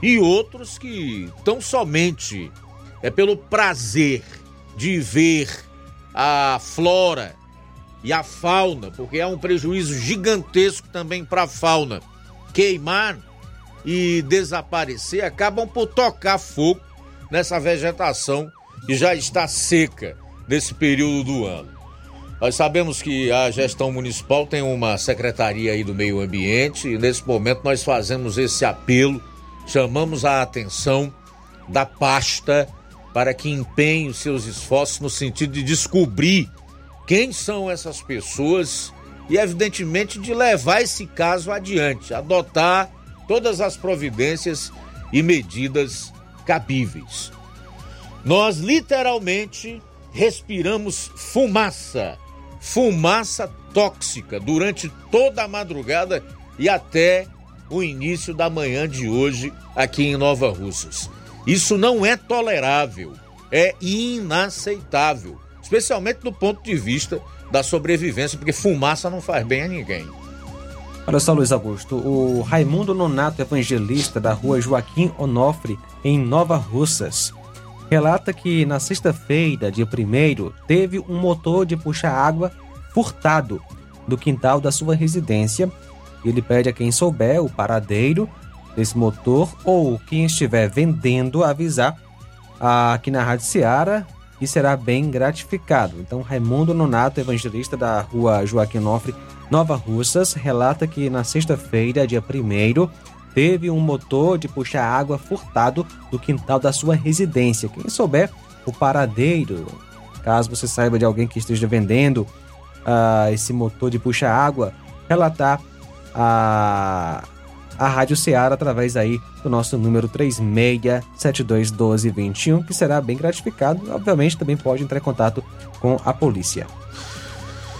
e outros que tão somente é pelo prazer de ver a flora e a fauna, porque é um prejuízo gigantesco também para a fauna, queimar e desaparecer, acabam por tocar fogo nessa vegetação que já está seca nesse período do ano. Nós sabemos que a gestão municipal tem uma secretaria aí do meio ambiente e nesse momento nós fazemos esse apelo, chamamos a atenção da pasta para que empenhe os seus esforços no sentido de descobrir quem são essas pessoas e, evidentemente, de levar esse caso adiante, adotar todas as providências e medidas cabíveis. Nós literalmente respiramos fumaça, fumaça tóxica durante toda a madrugada e até o início da manhã de hoje aqui em Nova Russas. Isso não é tolerável, é inaceitável, especialmente do ponto de vista da sobrevivência, porque fumaça não faz bem a ninguém. Olha só, Luiz Augusto, o Raimundo Nonato, evangelista da rua Joaquim Onofre, em Nova Russas, relata que na sexta-feira, dia 1 teve um motor de puxa-água furtado do quintal da sua residência. Ele pede a quem souber o paradeiro desse motor ou quem estiver vendendo avisar aqui na Rádio Seara e será bem gratificado. Então, Raimundo Nonato, evangelista da rua Joaquim Onofre, Nova Russas relata que na sexta-feira, dia 1 teve um motor de puxar água furtado do quintal da sua residência. Quem souber o paradeiro, caso você saiba de alguém que esteja vendendo uh, esse motor de puxar água, relatar a, a Rádio Ceará através aí do nosso número 36721221, que será bem gratificado. Obviamente também pode entrar em contato com a polícia.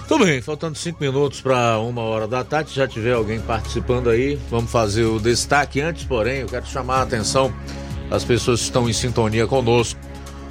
Tudo bem, faltando cinco minutos para uma hora da tarde, se já tiver alguém participando aí, vamos fazer o destaque. Antes, porém, eu quero chamar a atenção das pessoas que estão em sintonia conosco.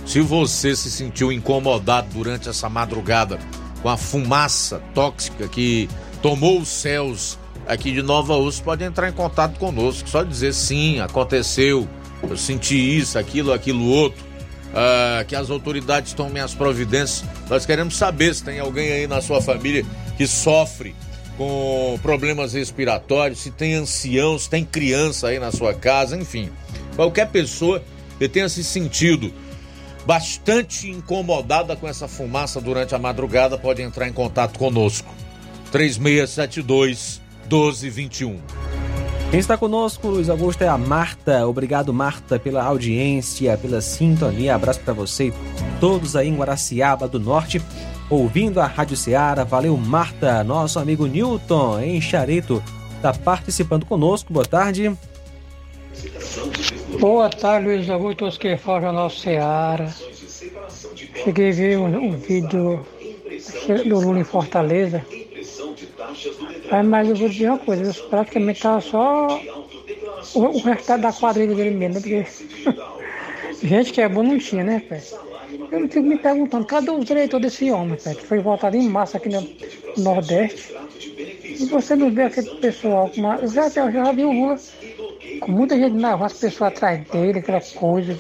Se você se sentiu incomodado durante essa madrugada com a fumaça tóxica que tomou os céus aqui de Nova Urso, pode entrar em contato conosco. Só dizer sim, aconteceu, eu senti isso, aquilo, aquilo outro uh, que as autoridades tomem as providências. Nós queremos saber se tem alguém aí na sua família que sofre com problemas respiratórios, se tem ancião, se tem criança aí na sua casa, enfim. Qualquer pessoa que tenha se sentido bastante incomodada com essa fumaça durante a madrugada pode entrar em contato conosco. 3672 1221. Quem está conosco, Luiz Augusto, é a Marta. Obrigado, Marta, pela audiência, pela sintonia. Abraço para você todos aí em Guaraciaba do Norte, ouvindo a Rádio Ceará. Valeu, Marta. Nosso amigo Newton, em Charito, está participando conosco. Boa tarde. Boa tarde, Luiz Augusto, todos que falam Jornal Ceará. Cheguei a ver um, um vídeo do Lula em Fortaleza. Aí, mas eu vou dizer uma coisa, eu praticamente estava só o, o resultado da quadrilha dele mesmo, né? Porque *laughs* gente que é bom não tinha, né, pai? Eu fico me perguntando, cadê o diretor desse homem, pai, que foi votado em massa aqui no Nordeste? E você não vê aquele pessoal, eu, já, já vi o Lula com muita gente na rua, as pessoas atrás dele, aquela coisa,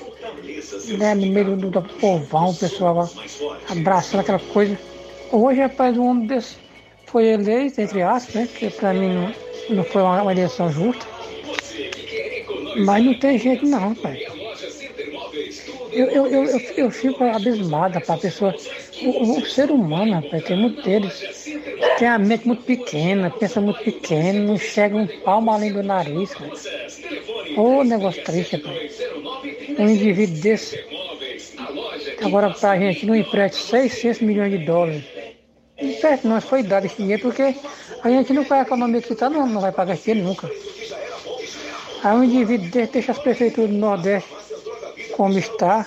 né, no meio do, do povão, o pessoal abraçando aquela coisa. Hoje, rapaz, um homem desse foi eleito, entre aspas, né? Que pra mim não, não foi uma, uma eleição justa. Mas não tem jeito não, pai. Eu, eu, eu, eu, eu fico abismada para a pessoa. O, o, ser humano, rapaz, tem muito deles. Tem a mente muito pequena, pensa muito pequeno, não chega um palmo além do nariz. Ô negócio triste, pai. Um indivíduo desse. Agora pra gente não empresta 600 milhões de dólares. Certo, nós foi dado esse dinheiro porque a gente não vai a economia que está, não, não vai pagar esse dinheiro nunca. Aí um indivíduo deixa as prefeituras do Nordeste como está,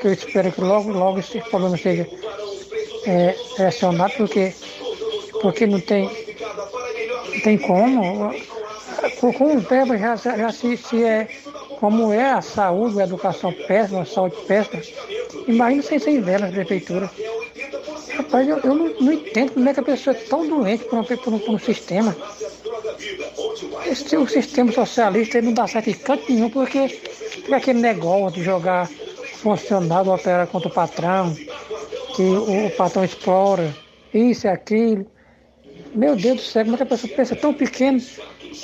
que eu espero que logo, logo esse problema seja é, porque, porque não tem, tem como. Com o verba já, já se, se é como é a saúde, a educação péssima, a saúde péssima, imagina sem, sem na prefeitura. Rapaz, eu, eu não, não, entendo como é que a pessoa é tão doente por um, por um, por um sistema. Esse, o sistema socialista não dá certo em canto nenhum, porque, porque aquele negócio de jogar funcionário operar contra o patrão, que o, o patrão explora, isso e aquilo. Meu Deus do céu, como é que a pessoa pensa tão pequeno?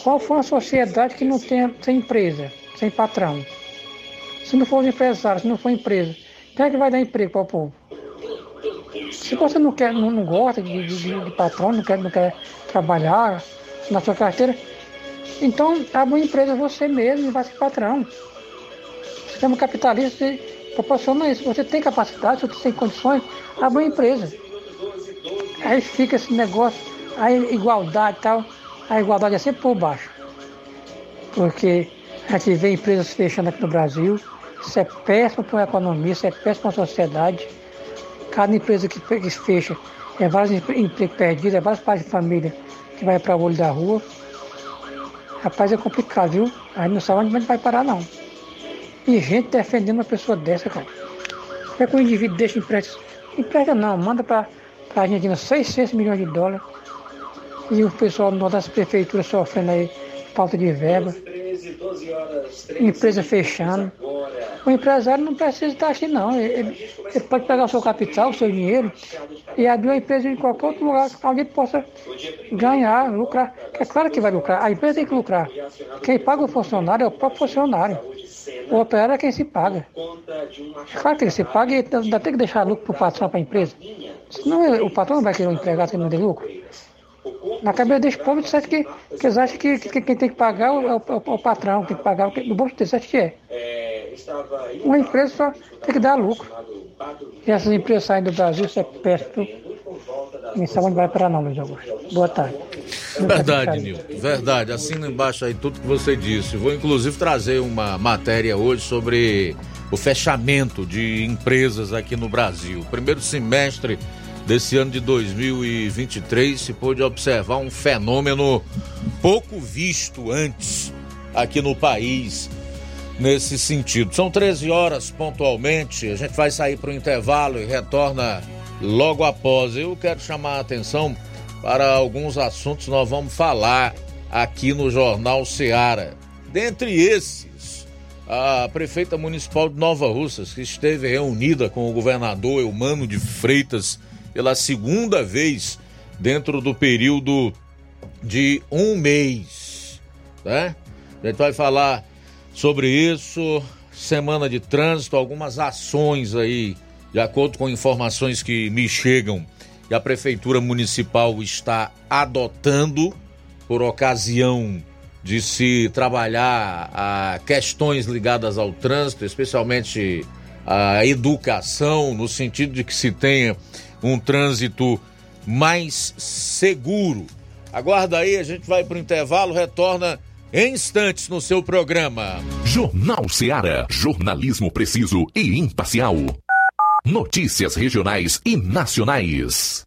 Qual foi uma sociedade que não tem, sem empresa, sem patrão? Se não for os se não for empresa, quem é que vai dar emprego para o povo? Se você não quer, não, não gosta de, de, de, patrão, não quer, não quer trabalhar na sua carteira, então abre uma empresa você mesmo vai ser patrão. O sistema capitalista proporciona isso. Você tem capacidade, você tem condições, abre uma empresa. Aí fica esse negócio, aí igualdade e tal, a igualdade é sempre por baixo. Porque a gente vê empresas fechando aqui no Brasil, isso é péssimo para a economia, isso é péssimo para a sociedade. Cada empresa que, fecha é vários empregos perdidos, é vários pais de família que vai para o olho da rua. Rapaz, é complicado, viu? A gente não sabe onde vai parar, não. E gente defendendo uma pessoa dessa, cara. É que o indivíduo deixa empréstimo. Empresta não, manda para a Argentina 600 milhões de dólares. E o pessoal das prefeituras sofrendo aí falta de verba. Empresa fechando. O empresário não precisa estar assim, não. Ele, ele, pode pegar o seu capital, o seu dinheiro, e abrir uma empresa em qualquer outro lugar onde ele possa ganhar, lucrar. É claro que vai lucrar. A empresa tem que lucrar. Quem paga o funcionário é o próprio funcionário. O operário é quem se paga. É claro que ele se paga e ainda tem que deixar lucro para o patrão, para a empresa. Senão o patrão não vai querer um empregado que não dê lucro. Na cabeça desse povo, certo que, que eles acham que, que, quem tem que pagar é o, é o, é o patrão, tem que pagar no bolso deles, que é. Uma empresa só tem que dar lucro. E essas empresas saem do Brasil, isso é péssimo. Sabe onde vai parar não, Luiz Augusto. Boa tarde. Verdade, Nilton. Verdade. Assina embaixo aí tudo que você disse. Vou inclusive trazer uma matéria hoje sobre o fechamento de empresas aqui no Brasil. Primeiro semestre desse ano de 2023 se pôde observar um fenômeno pouco visto antes aqui no país nesse sentido. São 13 horas pontualmente, a gente vai sair para o intervalo e retorna logo após. Eu quero chamar a atenção para alguns assuntos que nós vamos falar aqui no Jornal Seara. Dentre esses, a prefeita municipal de Nova Russas, que esteve reunida com o governador Eumano de Freitas pela segunda vez dentro do período de um mês, né? A gente vai falar sobre isso, semana de trânsito, algumas ações aí, de acordo com informações que me chegam, que a Prefeitura Municipal está adotando por ocasião de se trabalhar a questões ligadas ao trânsito, especialmente a educação, no sentido de que se tenha um trânsito mais seguro. Aguarda aí, a gente vai para o intervalo, retorna em instantes no seu programa. Jornal Seara. Jornalismo preciso e imparcial. Notícias regionais e nacionais.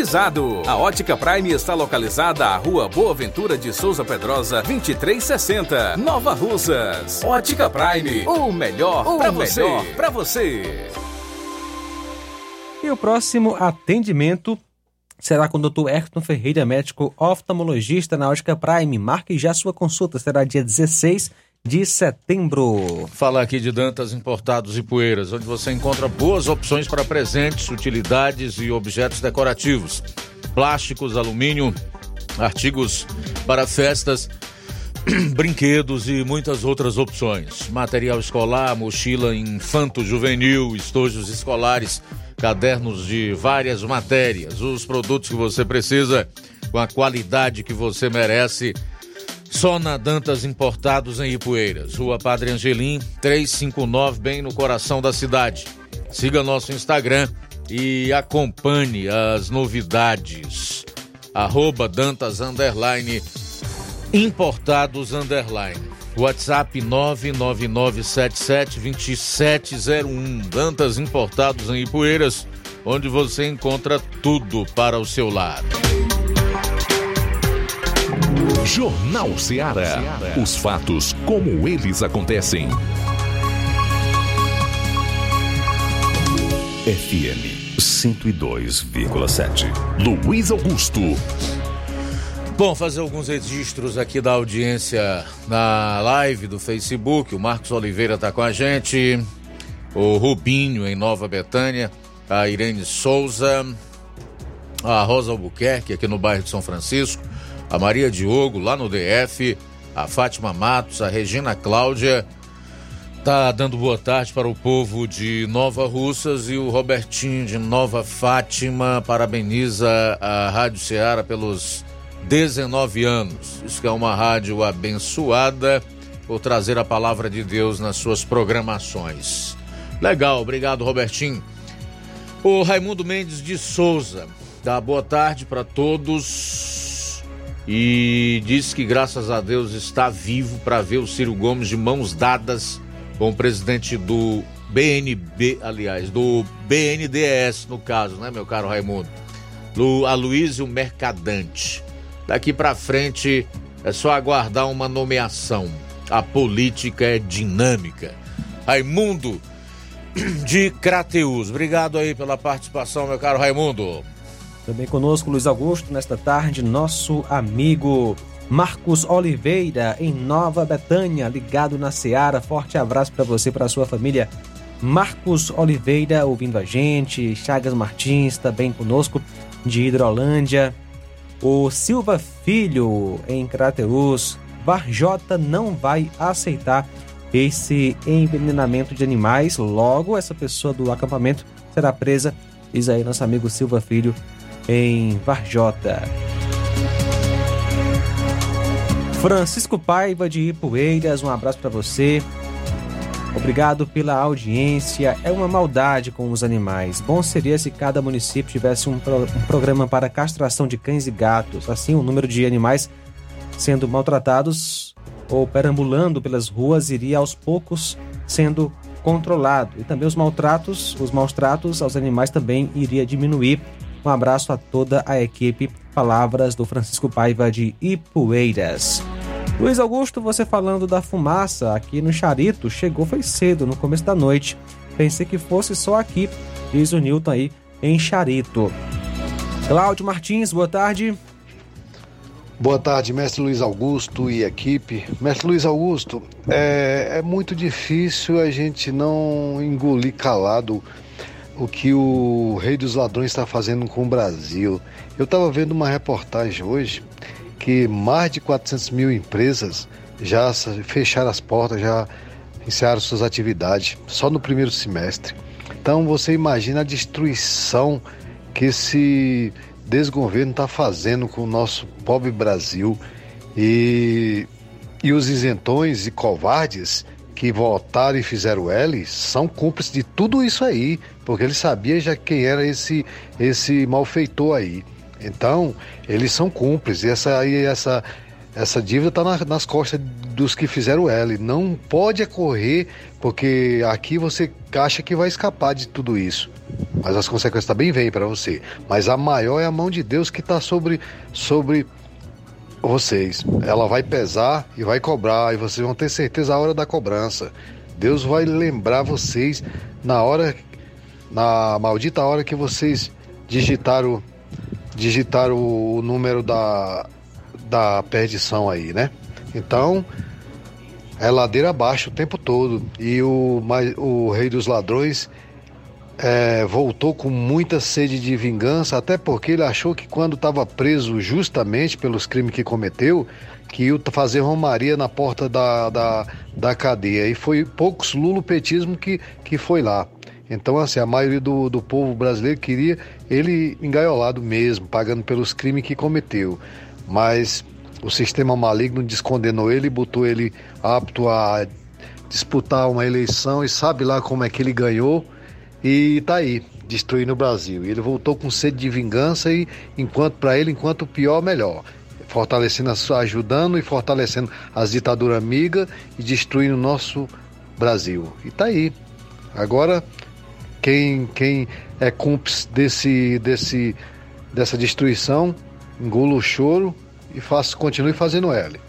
A Ótica Prime está localizada à Rua Boa Ventura de Souza Pedrosa, 2360, Nova Russas. Ótica Prime, o melhor para você. Pra você. E o próximo atendimento será com o Dr. Ayrton Ferreira, médico oftalmologista na Ótica Prime. Marque já sua consulta, será dia 16 de setembro. Falar aqui de Dantas Importados e Poeiras, onde você encontra boas opções para presentes, utilidades e objetos decorativos. Plásticos, alumínio, artigos para festas, *clears throat* brinquedos e muitas outras opções. Material escolar, mochila infanto-juvenil, estojos escolares, cadernos de várias matérias. Os produtos que você precisa com a qualidade que você merece. Só na Dantas Importados em Ipueiras, Rua Padre Angelim, 359, bem no coração da cidade. Siga nosso Instagram e acompanhe as novidades. Arroba Dantas Underline Importados Underline. WhatsApp 999772701. Dantas Importados em Ipueiras, onde você encontra tudo para o seu lar. Jornal Seara. Os fatos como eles acontecem. FM 102,7. Luiz Augusto. Bom, fazer alguns registros aqui da audiência na live do Facebook. O Marcos Oliveira está com a gente. O Rubinho em Nova Betânia. A Irene Souza. A Rosa Albuquerque aqui no bairro de São Francisco. A Maria Diogo lá no DF. A Fátima Matos. A Regina Cláudia. Tá dando boa tarde para o povo de Nova Russas e o Robertinho de Nova Fátima parabeniza a Rádio Ceará pelos 19 anos. Isso é uma rádio abençoada por trazer a palavra de Deus nas suas programações. Legal, obrigado, Robertinho. O Raimundo Mendes de Souza dá boa tarde para todos e diz que graças a Deus está vivo para ver o Ciro Gomes de mãos dadas com o presidente do BNB, aliás, do BNDES no caso, né, meu caro Raimundo? Do Aloysio Mercadante. Daqui para frente é só aguardar uma nomeação. A política é dinâmica. Raimundo *clears throat* de Crateus. Obrigado aí pela participação, meu caro Raimundo. Também conosco, Luiz Augusto, nesta tarde, nosso amigo Marcos Oliveira, em Nova Betânia, ligado na Seara. Forte abraço para você e para sua família. Marcos Oliveira ouvindo a gente, Chagas Martins também conosco, de Hidrolândia. O Silva Filho, em Crateus. Varjota não vai aceitar esse envenenamento de animais. Logo, essa pessoa do acampamento será presa. Diz aí nosso amigo Silva Filho, em Varjota. Francisco Paiva de Ipueiras, um abraço para você. Obrigado pela audiência. É uma maldade com os animais. Bom seria se cada município tivesse um, pro, um, programa para castração de cães e gatos. Assim, o número de animais sendo maltratados ou perambulando pelas ruas iria aos poucos sendo controlado. E também os maltratos, os maus tratos aos animais também iria diminuir. Um abraço a toda a equipe. Palavras do Francisco Paiva de Ipueiras. Luiz Augusto, você falando da fumaça aqui no Charito, chegou foi cedo, no começo da noite. Pensei que fosse só aqui, diz o Newton aí em Charito. Cláudio Martins, boa tarde. Boa tarde, mestre Luiz Augusto e equipe. Mestre Luiz Augusto, é, é muito difícil a gente não engolir calado o que o Rei dos Ladrões está fazendo com o Brasil. Eu estava vendo uma reportagem hoje que mais de 400 mil empresas já fecharam as portas, já encerraram suas atividades só no primeiro semestre. Então você imagina a destruição que esse desgoverno está fazendo com o nosso pobre Brasil e, e os isentões e covardes que votaram e fizeram L são cúmplices de tudo isso aí, porque ele sabia já quem era esse esse malfeitor aí. Então, eles são cúmplices. E essa, aí, essa, essa dívida está na, nas costas dos que fizeram L. Não pode ocorrer, porque aqui você acha que vai escapar de tudo isso. Mas as consequências também vêm para você. Mas a maior é a mão de Deus que está sobre, sobre vocês. Ela vai pesar e vai cobrar, e vocês vão ter certeza a hora da cobrança. Deus vai lembrar vocês na hora, na maldita hora que vocês digitaram digitar o, o número da, da perdição aí, né? Então, é ladeira abaixo o tempo todo. E o, o rei dos ladrões é, voltou com muita sede de vingança, até porque ele achou que quando estava preso justamente pelos crimes que cometeu, que ia fazer romaria na porta da, da, da cadeia. E foi poucos lulopetismo que, que foi lá. Então, assim, a maioria do, do povo brasileiro queria ele engaiolado mesmo, pagando pelos crimes que cometeu. Mas o sistema maligno descondenou ele botou ele apto a disputar uma eleição e sabe lá como é que ele ganhou e tá aí, destruindo o Brasil. Ele voltou com sede de vingança e enquanto para ele, enquanto pior, melhor. Fortalecendo, ajudando e fortalecendo as ditaduras amigas e destruindo o nosso Brasil. E tá aí. Agora quem, quem é cúmplice desse, desse, dessa destruição, engula o choro e faça, continue fazendo L.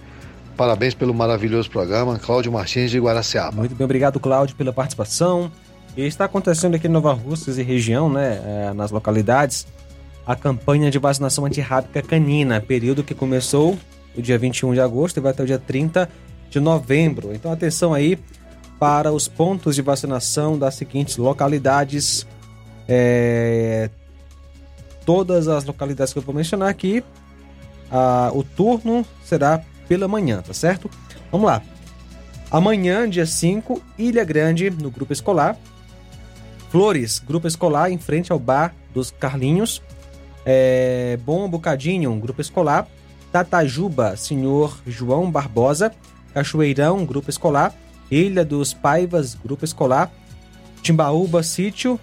Parabéns pelo maravilhoso programa, Cláudio Martins de Guaraciaba. Muito bem, obrigado, Cláudio, pela participação. E está acontecendo aqui em Nova Russas e região, né, é, nas localidades, a campanha de vacinação antirrábica canina, período que começou o dia 21 de agosto e vai até o dia 30 de novembro. Então atenção aí para os pontos de vacinação das seguintes localidades. É, todas as localidades que eu vou mencionar aqui, a, o turno será pela manhã, tá certo? Vamos lá. Amanhã, dia 5, Ilha Grande, no grupo escolar. Flores, grupo escolar, em frente ao bar dos Carlinhos. É, Bom Bocadinho, grupo escolar. Tatajuba, senhor João Barbosa. Cachoeirão, grupo escolar. Ilha dos Paivas, grupo escolar. Timbaúba, sítio.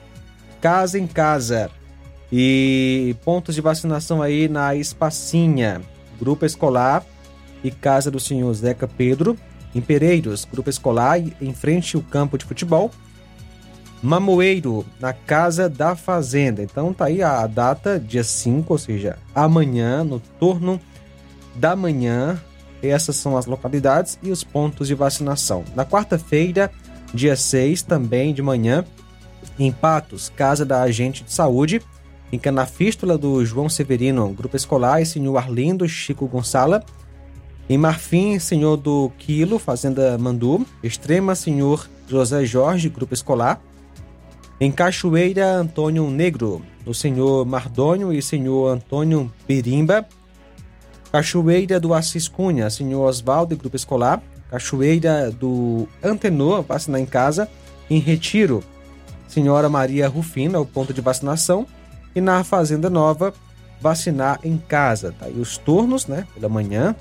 Casa em Casa. E pontos de vacinação aí na Espacinha, grupo escolar e casa do senhor Zeca Pedro. Em Pereiros, grupo escolar, em frente ao campo de futebol. Mamoeiro, na Casa da Fazenda. Então tá aí a data, dia 5, ou seja, amanhã, no turno da manhã. Essas são as localidades e os pontos de vacinação. Na quarta-feira, dia 6, também de manhã, em Patos, Casa da Agente de Saúde. Em Canafístula do João Severino, Grupo Escolar, e senhor Arlindo Chico Gonçala. Em Marfim, senhor do Quilo, Fazenda Mandu. Extrema, senhor José Jorge, Grupo Escolar. Em Cachoeira, Antônio Negro, o senhor Mardônio e senhor Antônio Birimba. Cachoeira do Assis Cunha, senhor Oswaldo e Grupo Escolar. Cachoeira do Antenor, vacinar em casa. Em Retiro, senhora Maria Rufina, o ponto de vacinação. E na Fazenda Nova, vacinar em casa. Tá os turnos, né, pela manhã,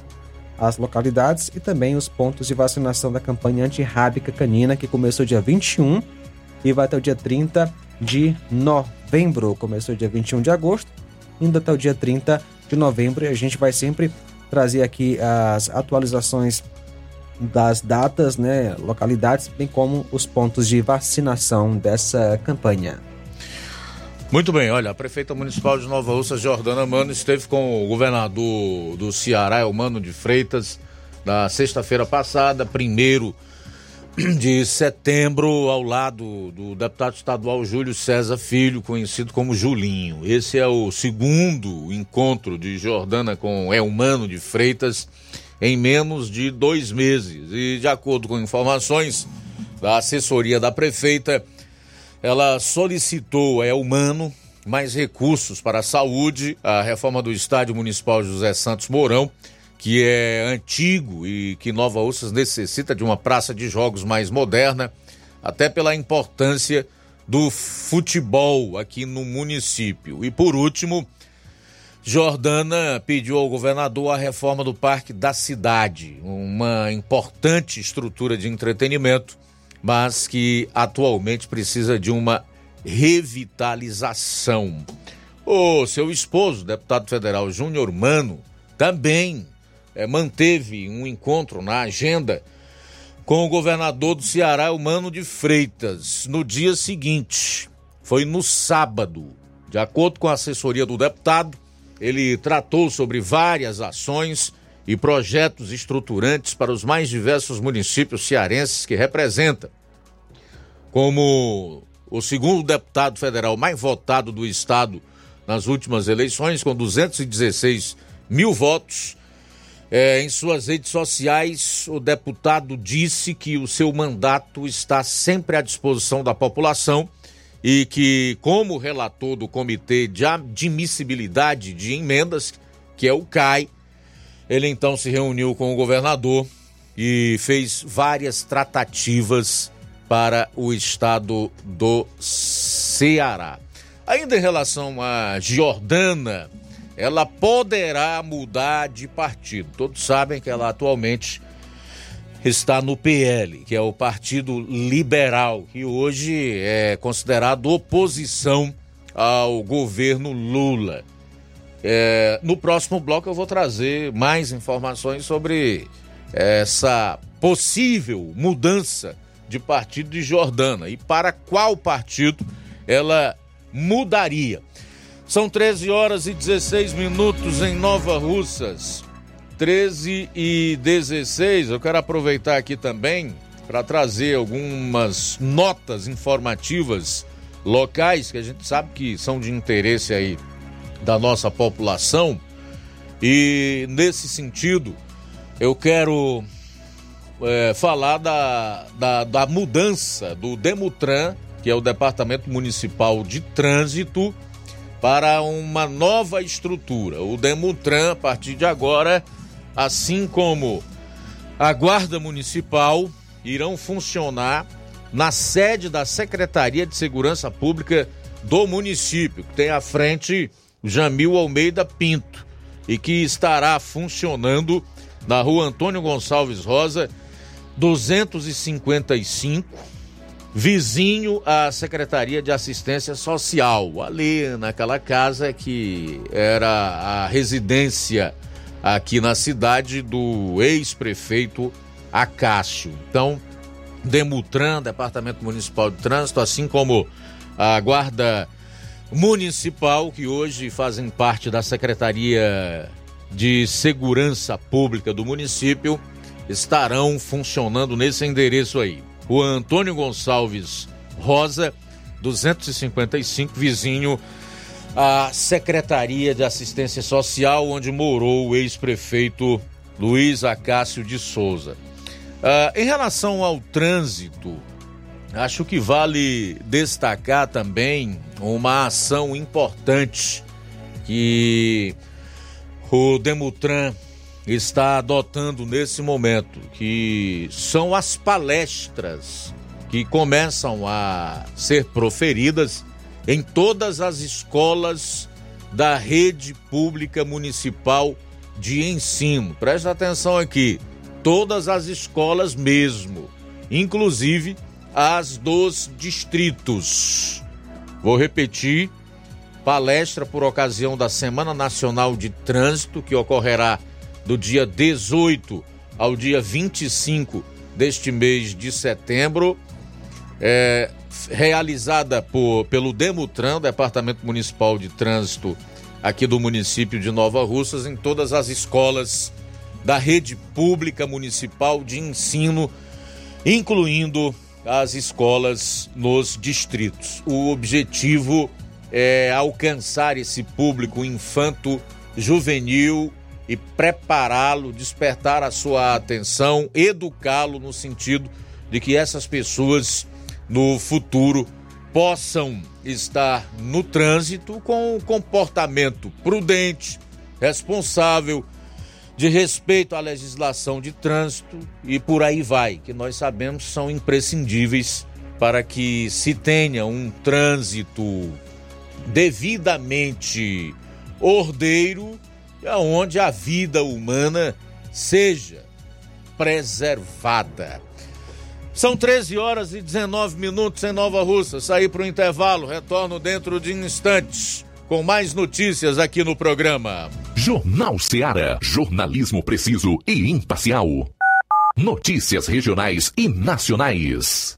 as localidades e também os pontos de vacinação da campanha antirrábica canina, que começou dia 21 e vai até o dia 30 de novembro. Começou dia 21 de agosto, indo até o dia 30 de novembro. E a gente vai sempre trazer aqui as atualizações das datas, né, localidades, bem como os pontos de vacinação dessa campanha. Muito bem, olha, a prefeita municipal de Nova Russa, Jordana Mano, esteve com o governador do Ceará, Elmano de Freitas, na sexta-feira passada, primeiro *clears throat* de setembro, ao lado do deputado estadual Júlio César Filho, conhecido como Julinho. Esse é o segundo encontro de Jordana com Elmano de Freitas em menos de dois meses. E, de acordo com informações da assessoria da prefeita, ela solicitou a Elmano mais recursos para a saúde, a reforma do Estádio Municipal José Santos Mourão, que é antigo e que Nova Ursas necessita de uma praça de jogos mais moderna, até pela importância do futebol aqui no município. E por último, Jordana pediu ao governador a reforma do Parque da Cidade, uma importante estrutura de entretenimento mas que atualmente precisa de uma revitalização. O seu esposo, deputado federal Júnior Mano, também é, manteve um encontro na agenda com o governador do Ceará, o Mano de Freitas, no dia seguinte. Foi no sábado. De acordo com a assessoria do deputado, ele tratou sobre várias ações e projetos estruturantes para os mais diversos municípios cearenses que representa. Como o segundo deputado federal mais votado do estado nas últimas eleições, com 216 mil votos, é, em suas redes sociais, o deputado disse que o seu mandato está sempre à disposição da população e que, como relator do Comitê de Admissibilidade de Emendas, que é o CAI, ele então se reuniu com o governador e fez várias tratativas para o estado do Ceará. Ainda em relação a Jordana, ela poderá mudar de partido. Todos sabem que ela atualmente está no PL, que é o Partido Liberal, que hoje é considerado oposição ao governo Lula. É, no próximo bloco eu vou trazer mais informações sobre essa possível mudança de partido de Jordana e para qual partido ela mudaria. São 13 horas e 16 minutos em Nova Russas. 13 e 16. Eu quero aproveitar aqui também para trazer algumas notas informativas locais que a gente sabe que são de interesse aí da nossa população. E nesse sentido, eu quero é, falar da, da, da mudança do Demutran, que é o Departamento Municipal de Trânsito, para uma nova estrutura. O Demutran, a partir de agora, assim como a Guarda Municipal, irão funcionar na sede da Secretaria de Segurança Pública do município, que tem à frente Jamil Almeida Pinto e que estará funcionando na rua Antônio Gonçalves Rosa, 255, vizinho à Secretaria de Assistência Social, ali naquela casa que era a residência aqui na cidade do ex-prefeito Acácio. Então, Demutran, Departamento Municipal de Trânsito, assim como a Guarda Municipal, que hoje fazem parte da Secretaria de Segurança Pública do município, estarão funcionando nesse endereço aí. O Antônio Gonçalves Rosa, 255, vizinho à Secretaria de Assistência Social, onde morou o ex-prefeito Luiz Acácio de Souza. Uh, em relação ao trânsito, acho que vale destacar também uma ação importante que o Demutran está adotando nesse momento, que são as palestras que começam a ser proferidas em todas as escolas da rede pública municipal de ensino. Presta atenção aqui todas as escolas mesmo, inclusive as dos distritos. Vou repetir: palestra por ocasião da Semana Nacional de Trânsito, que ocorrerá do dia 18 ao dia 25 deste mês de setembro, é, realizada por, pelo Demutran, Departamento Municipal de Trânsito aqui do município de Nova Russas, em todas as escolas da rede pública municipal de ensino, incluindo as escolas nos distritos. O objetivo é alcançar esse público infanto juvenil e prepará-lo, despertar a sua atenção, educá-lo no sentido de que essas pessoas no futuro possam estar no trânsito com um comportamento prudente, responsável, de respeito à legislação de trânsito e por aí vai, que nós sabemos são imprescindíveis para que se tenha um trânsito devidamente ordeiro, onde a vida humana seja preservada. São 13 horas e 19 minutos em Nova Russa. Saí para o intervalo, retorno dentro de instantes com mais notícias aqui no programa. Jornal Seara. Jornalismo preciso e imparcial. Notícias regionais e nacionais.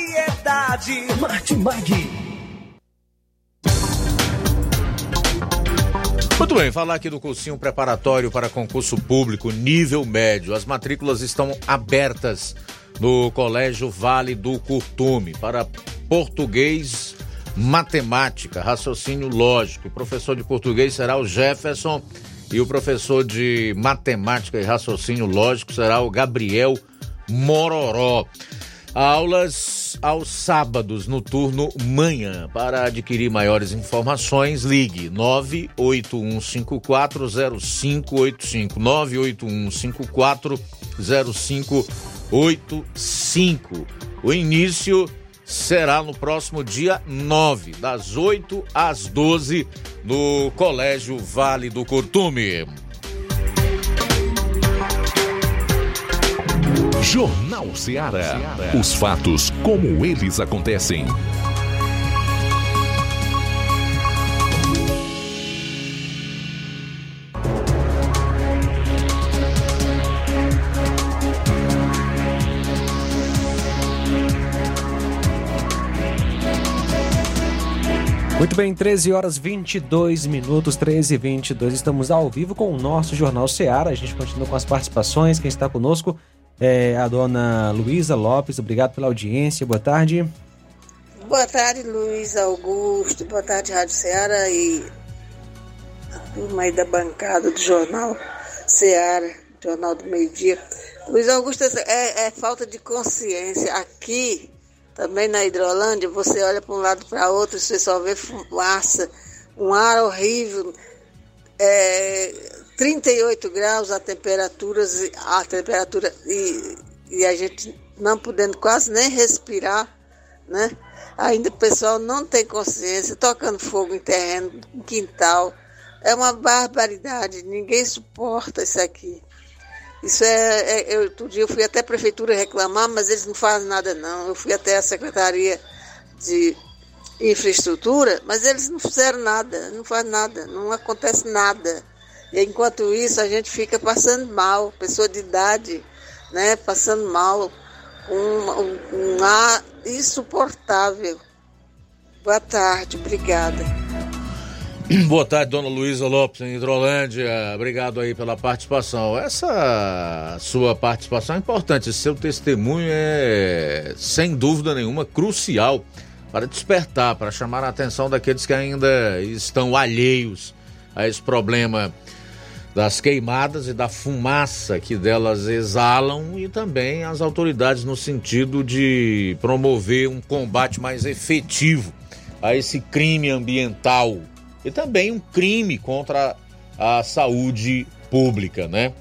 Variedade. Martimag. Muito bem, falar aqui do cursinho preparatório para concurso público nível médio. As matrículas estão abertas no Colégio Vale do Curtume para português, matemática, raciocínio lógico. O professor de português será o Jefferson e o professor de matemática e raciocínio lógico será o Gabriel Mororó. Aulas aos sábados no turno manhã. Para adquirir maiores informações, ligue 981540585 981540585. O início será no próximo dia 9, das 8 às 12, no Colégio Vale do Curtume. Jornal Ceará. Os fatos como eles acontecem. Muito bem, 13 horas 22 minutos, 13 e 22. Estamos ao vivo com o nosso Jornal Ceará. A gente continua com as participações. Quem está conosco é a dona Luísa Lopes. Obrigado pela audiência. Boa tarde. Boa tarde, Luiz Augusto. Boa tarde, Rádio Ceará e a turma aí da bancada do Jornal Ceará, Jornal do Meio Dia. Luiz Augusto, é, é falta de consciência. Aqui, também na Hidrolândia, você olha para um lado para outro, você só vê fumaça, um ar horrível. É, 38 graus a temperatura, a temperatura e, e a gente não podendo quase nem respirar, né? Ainda o pessoal não tem consciência, tocando fogo em terreno, em quintal. É uma barbaridade, ninguém suporta isso aqui. Isso é, é eu, outro dia eu fui até a prefeitura reclamar, mas eles não fazem nada não. Eu fui até a secretaria de infraestrutura, mas eles não fizeram nada, não faz nada, não acontece nada. E enquanto isso a gente fica passando mal, pessoa de idade, né, passando mal, com um, um ar insuportável. Boa tarde, obrigada. *clears throat* Boa tarde, dona Luísa Lopes, em Hidrolândia. Obrigado aí pela participação. Essa sua participação é importante. Seu testemunho é, sem dúvida nenhuma, crucial para despertar, para chamar a atenção daqueles que ainda estão alheios a esse problema das queimadas e da fumaça que delas exalam e também as autoridades no sentido de promover um combate mais efetivo a esse crime ambiental e também um crime contra a saúde pública, né?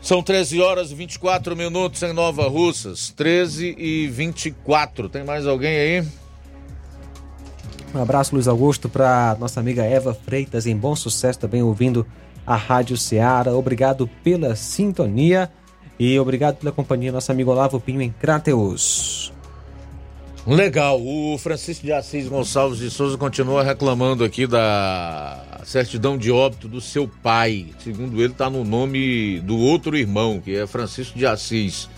São 13 horas e 24 minutos em Nova Russas, 13 e 24. Tem mais alguém aí? Um abraço, Luiz Augusto, para nossa amiga Eva Freitas, em bom sucesso também ouvindo a Rádio Ceará. Obrigado pela sintonia e obrigado pela companhia, nosso amigo Olavo Pinho em Crateus. Legal. O Francisco de Assis Gonçalves de Souza continua reclamando aqui da certidão de óbito do seu pai. Segundo ele, está no nome do outro irmão, que é Francisco de Assis.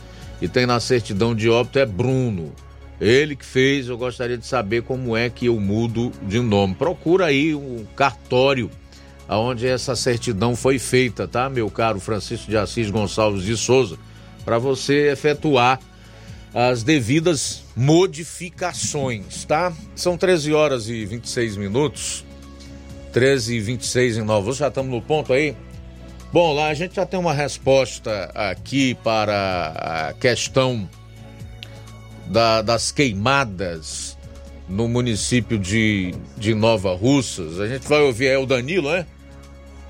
E tem na certidão de óbito é Bruno. Ele que fez, eu gostaria de saber como é que eu mudo de nome. Procura aí um cartório aonde essa certidão foi feita, tá, meu caro Francisco de Assis Gonçalves de Souza, para você efetuar as devidas modificações, tá? São 13 horas e 26 minutos. 13 e 26 em Nova Já estamos no ponto aí? Bom, lá a gente já tem uma resposta aqui para a questão da, das queimadas no município de, de Nova Russas. A gente vai ouvir aí o Danilo, né?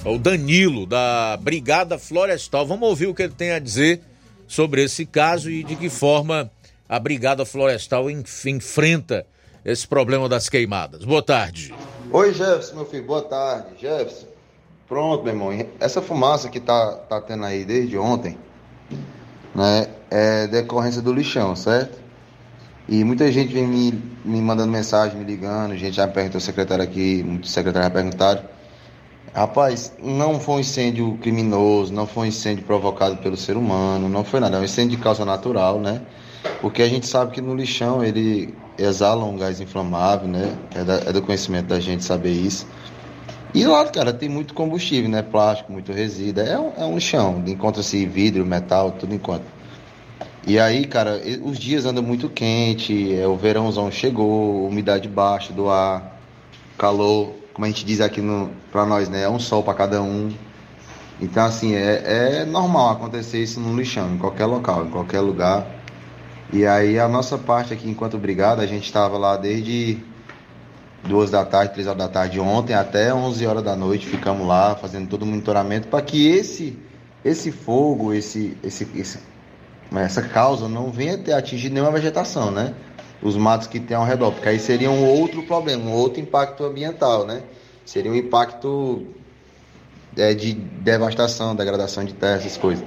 O Danilo, da Brigada Florestal. Vamos ouvir o que ele tem a dizer sobre esse caso e de que forma a Brigada Florestal enfrenta esse problema das queimadas. Boa tarde. Oi, Jefferson, meu filho. Boa tarde. Jefferson, pronto, meu irmão. Essa fumaça que tá, tá tendo aí desde ontem, né, é decorrência do lixão, certo? E muita gente vem me, me mandando mensagem, me ligando, gente já perguntou ao secretário aqui, muitos secretários já perguntaram. Rapaz, não foi um incêndio criminoso, não foi um incêndio provocado pelo ser humano, não foi nada, é um incêndio de causa natural, né? Porque a gente sabe que no lixão ele exala um gás inflamável, né? É, da, é do conhecimento da gente saber isso. E lá, cara, tem muito combustível, né? Plástico, muito resíduo. É um, é um lixão. Encontra-se vidro, metal, tudo enquanto. E aí, cara, os dias andam muito quente, é, o verãozão chegou, umidade baixa do ar, calor, como a gente diz aqui pra nós, né? É um sol para cada um. Então, assim, é, é normal acontecer isso no lixão, em qualquer local, em qualquer lugar. E aí a nossa parte aqui enquanto brigada, a gente estava lá desde duas da tarde, três horas da tarde ontem até 11 horas da noite, ficamos lá fazendo todo o monitoramento para que esse esse fogo, esse, esse, esse essa causa não venha ter atingido nenhuma vegetação, né? Os matos que tem ao redor, porque aí seria um outro problema, um outro impacto ambiental, né? Seria um impacto é, de devastação, degradação de terra, essas coisas.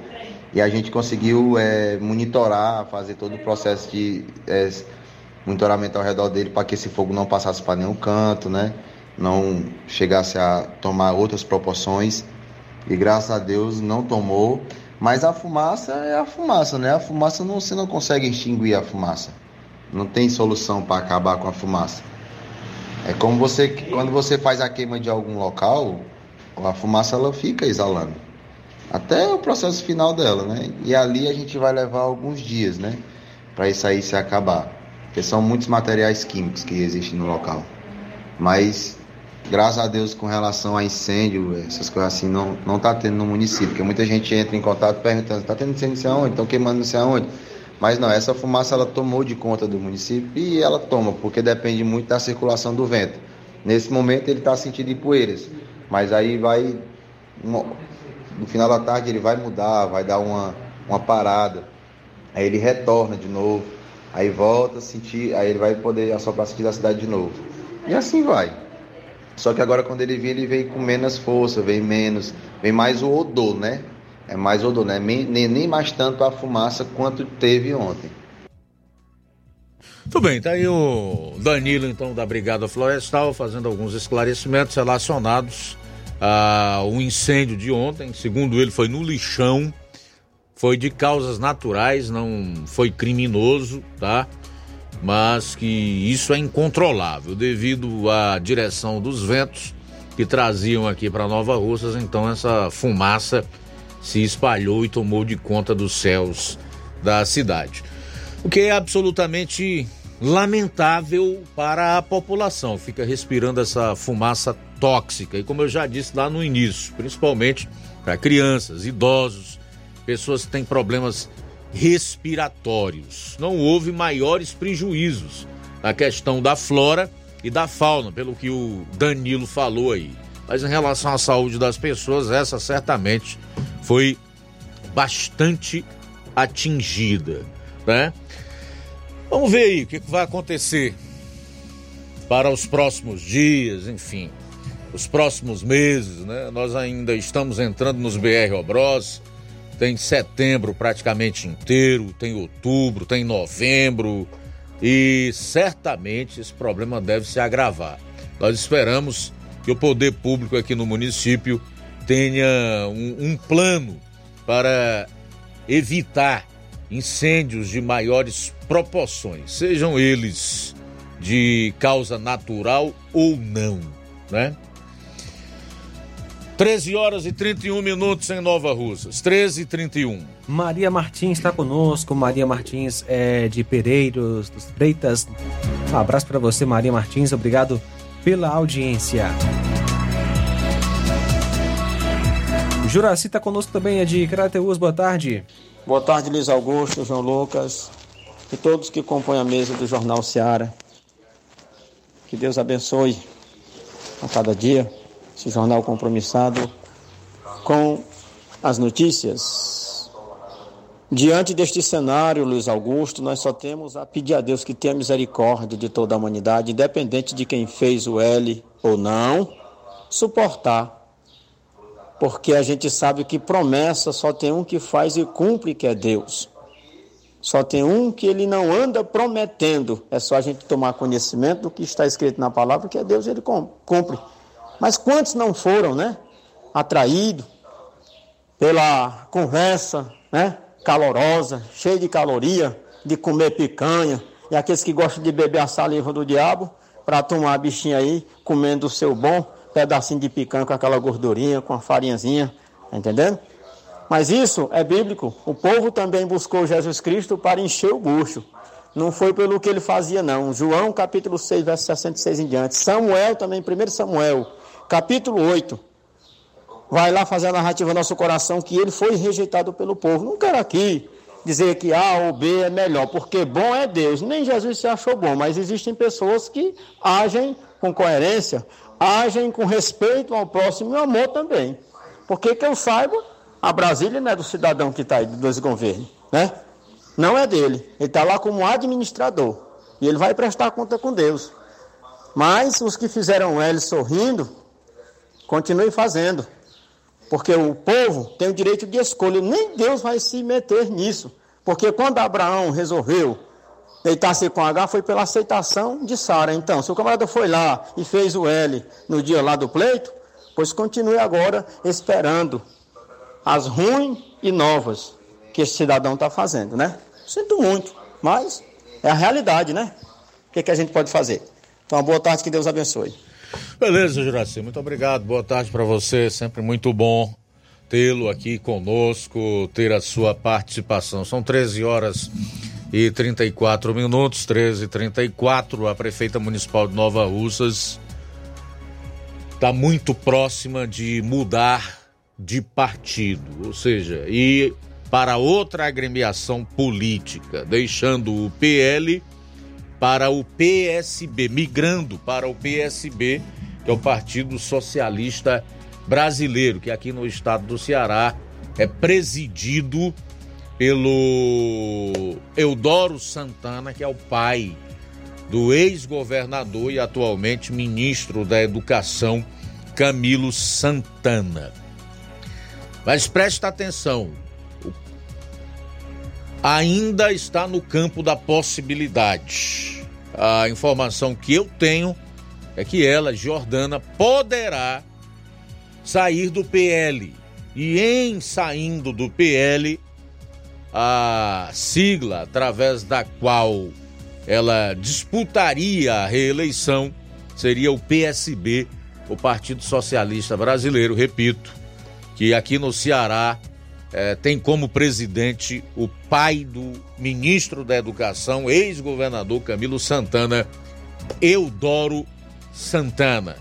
E a gente conseguiu é, monitorar, fazer todo o processo de é, monitoramento ao redor dele para que esse fogo não passasse para nenhum canto, né? Não chegasse a tomar outras proporções. E graças a Deus não tomou. Mas a fumaça é a fumaça, né? A fumaça não, você não consegue extinguir a fumaça. Não tem solução para acabar com a fumaça. É como você quando você faz a queima de algum local, a fumaça ela fica exalando até o processo final dela, né? E ali a gente vai levar alguns dias, né? Para isso aí se acabar. Porque são muitos materiais químicos que existem no local. Mas, graças a Deus, com relação a incêndio, essas coisas assim, não, não tá tendo no município. Porque muita gente entra em contato perguntando, tá tendo incêndio aonde? Estão queimando não sei aonde? Mas não, essa fumaça ela tomou de conta do município e ela toma, porque depende muito da circulação do vento. Nesse momento ele está sentindo poeiras, mas aí vai no final da tarde ele vai mudar, vai dar uma, uma parada, aí ele retorna de novo, aí volta a sentir, aí ele vai poder assoprar sentir da cidade de novo. E assim vai. Só que agora quando ele vem, ele vem com menos força, vem menos, vem mais o odor, né? É mais odor, né? Nem, nem mais tanto a fumaça quanto teve ontem. Tudo bem, tá aí o Danilo, então, da Brigada Florestal, fazendo alguns esclarecimentos relacionados ah, o incêndio de ontem, segundo ele, foi no lixão, foi de causas naturais, não foi criminoso, tá? Mas que isso é incontrolável devido à direção dos ventos que traziam aqui para Nova Russas, então essa fumaça se espalhou e tomou de conta dos céus da cidade. O que é absolutamente lamentável para a população, fica respirando essa fumaça tóxica. E como eu já disse lá no início, principalmente para crianças, idosos, pessoas que têm problemas respiratórios. Não houve maiores prejuízos na questão da flora e da fauna, pelo que o Danilo falou aí. Mas em relação à saúde das pessoas, essa certamente foi bastante atingida, né? Vamos ver aí o que vai acontecer para os próximos dias, enfim os próximos meses, né? Nós ainda estamos entrando nos BR Obros, tem setembro praticamente inteiro, tem outubro, tem novembro, e certamente esse problema deve se agravar. Nós esperamos que o poder público aqui no município tenha um, um plano para evitar incêndios de maiores proporções, sejam eles de causa natural ou não, né? 13 horas e 31 minutos em Nova Russas. 13 e 31. Maria Martins está conosco. Maria Martins é de Pereiros dos Freitas. Um abraço para você, Maria Martins. Obrigado pela audiência. Juraci está conosco também, é de Crateus. Boa tarde. Boa tarde, Luiz Augusto, João Lucas e todos que compõem a mesa do Jornal Seara. Que Deus abençoe a cada dia esse jornal compromissado com as notícias. Diante deste cenário, Luiz Augusto, nós só temos a pedir a Deus que tenha misericórdia de toda a humanidade, independente de quem fez o L ou não, suportar. Porque a gente sabe que promessa só tem um que faz e cumpre, que é Deus. Só tem um que ele não anda prometendo. É só a gente tomar conhecimento do que está escrito na palavra, que é Deus, ele cumpre. Mas quantos não foram, né? Atraídos pela conversa, né? Calorosa, cheia de caloria, de comer picanha, e aqueles que gostam de beber a saliva do diabo, para tomar a bichinha aí, comendo o seu bom pedacinho de picanha com aquela gordurinha, com a farinhazinha, tá entendendo? Mas isso é bíblico. O povo também buscou Jesus Cristo para encher o bucho. Não foi pelo que ele fazia, não. João capítulo 6, verso 66 em diante. Samuel também, 1 Samuel, capítulo 8, vai lá fazer a narrativa no nosso coração que ele foi rejeitado pelo povo. Não quero aqui dizer que A ou B é melhor, porque bom é Deus. Nem Jesus se achou bom, mas existem pessoas que agem com coerência, agem com respeito ao próximo e amor também. Porque que eu saiba, a Brasília não é do cidadão que está aí, dos governos, né? Não é dele. Ele está lá como administrador. E ele vai prestar conta com Deus. Mas os que fizeram ele sorrindo, Continue fazendo. Porque o povo tem o direito de escolha. Nem Deus vai se meter nisso. Porque quando Abraão resolveu deitar-se com H, foi pela aceitação de Sara. Então, se o camarada foi lá e fez o L no dia lá do pleito, pois continue agora esperando as ruins e novas que esse cidadão está fazendo, né? Sinto muito, mas é a realidade, né? O que, que a gente pode fazer? Então, uma boa tarde, que Deus abençoe. Beleza, Juraci, muito obrigado. Boa tarde para você. Sempre muito bom tê-lo aqui conosco, ter a sua participação. São 13 horas e 34 minutos, 13 e 34. A prefeita municipal de Nova Russas está muito próxima de mudar de partido, ou seja, ir para outra agremiação política, deixando o PL para o PSB, migrando para o PSB, que é o Partido Socialista Brasileiro, que aqui no estado do Ceará é presidido pelo Eudoro Santana, que é o pai do ex-governador e atualmente ministro da Educação, Camilo Santana. Mas preste atenção, ainda está no campo da possibilidade. A informação que eu tenho é que ela, Jordana, poderá sair do PL. E em saindo do PL, a sigla através da qual ela disputaria a reeleição seria o PSB, o Partido Socialista Brasileiro, repito, que aqui no Ceará é, tem como presidente o pai do ministro da Educação, ex-governador Camilo Santana, Eudoro Santana.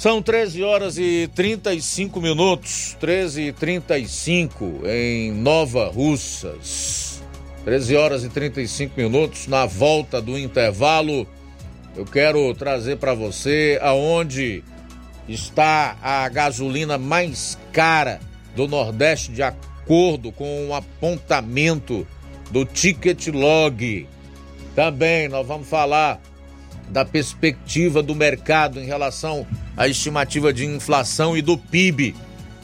São 13 horas e 35 minutos, 13 e 35 em Nova Russas. 13 horas e 35 minutos na volta do intervalo. Eu quero trazer para você aonde está a gasolina mais cara do Nordeste de acordo com o apontamento do Ticket Log. Também nós vamos falar da perspectiva do mercado em relação à estimativa de inflação e do PIB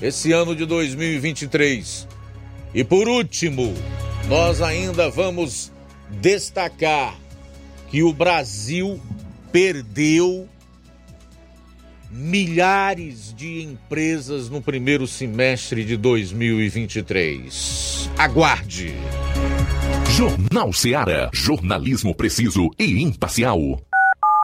esse ano de 2023. E por último, nós ainda vamos destacar que o Brasil perdeu milhares de empresas no primeiro semestre de 2023. Aguarde. Jornal Seara. Jornalismo preciso e imparcial.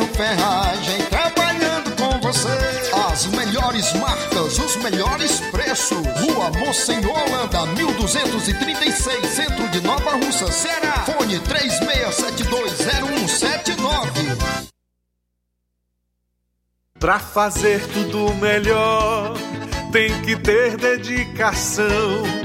Ferro Ferragem trabalhando com você. As melhores marcas, os melhores preços. Rua Monsenhor Holanda, 1236, centro de Nova Russa, Ceará. Fone 36720179. Pra fazer tudo melhor, tem que ter dedicação.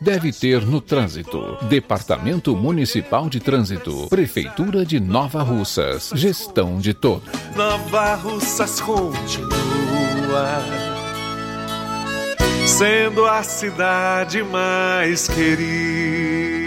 deve ter no trânsito. Departamento Municipal de Trânsito, Prefeitura de Nova Russas, gestão de todos. Nova Russas continua sendo a cidade mais querida.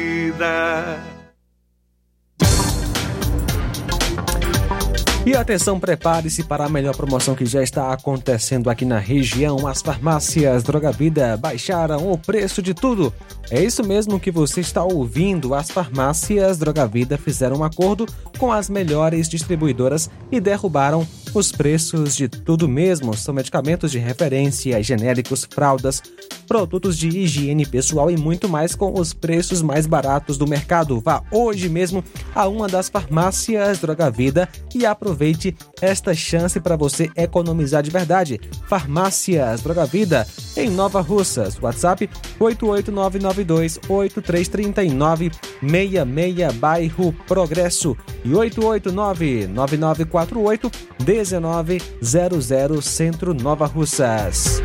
E atenção, prepare-se para a melhor promoção que já está acontecendo aqui na região. As farmácias Droga Vida baixaram o preço de tudo. É isso mesmo que você está ouvindo. As farmácias Droga Vida fizeram um acordo com as melhores distribuidoras e derrubaram os preços de tudo mesmo. São medicamentos de referência, genéricos, fraldas, produtos de higiene pessoal e muito mais com os preços mais baratos do mercado. Vá hoje mesmo a uma das farmácias Droga Vida e aproveite esta chance para você economizar de verdade. Farmácias Droga Vida em Nova Russas. WhatsApp 88992 8339 66 bairro Progresso e 889 9948 1900 Centro Nova Russas.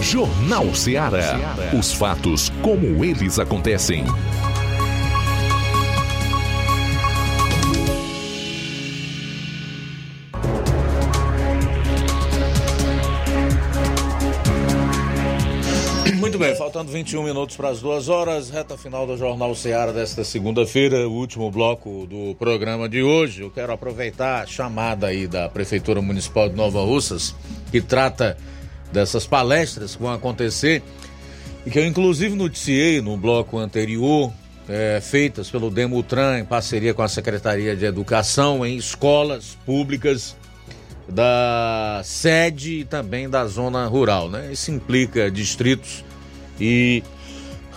Jornal Seara. Os fatos como eles acontecem. Faltando 21 minutos para as duas horas, reta final do Jornal Seara desta segunda-feira, o último bloco do programa de hoje. Eu quero aproveitar a chamada aí da Prefeitura Municipal de Nova Russas, que trata dessas palestras que vão acontecer e que eu inclusive noticiei no bloco anterior, é, feitas pelo Demutran em parceria com a Secretaria de Educação em escolas públicas da sede e também da zona rural, né? Isso implica distritos e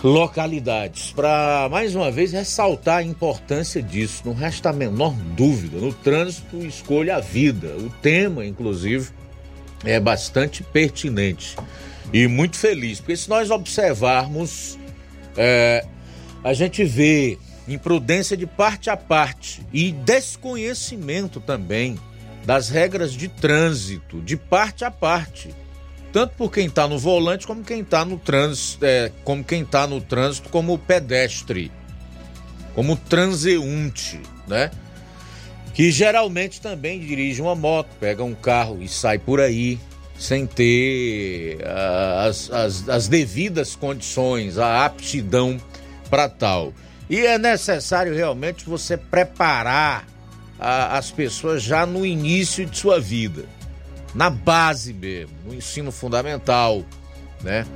localidades. Para mais uma vez ressaltar a importância disso, não resta a menor dúvida. No trânsito, escolha a vida. O tema, inclusive, é bastante pertinente e muito feliz, porque se nós observarmos, é, a gente vê imprudência de parte a parte e desconhecimento também das regras de trânsito de parte a parte, tanto por quem está no volante como quem está no trânsito, é, como quem está no trânsito como pedestre. como transeunte, né? Que geralmente também dirige uma moto, pega um carro e sai por aí sem ter uh, as, as, as devidas condições, a aptidão para tal. E é necessário realmente você preparar a, as pessoas já no início de sua vida, na base mesmo, no ensino fundamental, né?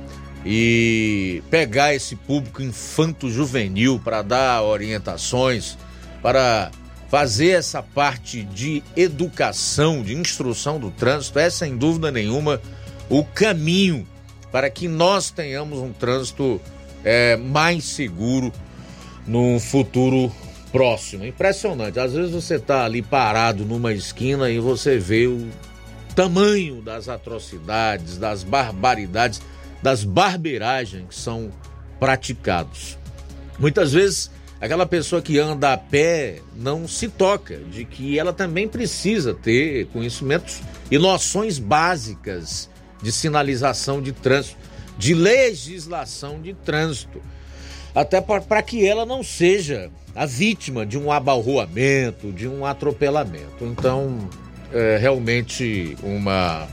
E pegar esse público infanto-juvenil para dar orientações, para fazer essa parte de educação, de instrução do trânsito, é sem dúvida nenhuma o caminho para que nós tenhamos um trânsito é, mais seguro no futuro próximo. Impressionante. Às vezes você está ali parado numa esquina e você vê o tamanho das atrocidades, das barbaridades, das barbeiragens que são praticados. Muitas vezes aquela pessoa que anda a pé não se toca de que ela também precisa ter conhecimentos e noções básicas de sinalização de trânsito, de legislação de trânsito até para que ela não seja a vítima de um abalroamento, de um atropelamento. Então, é realmente uma,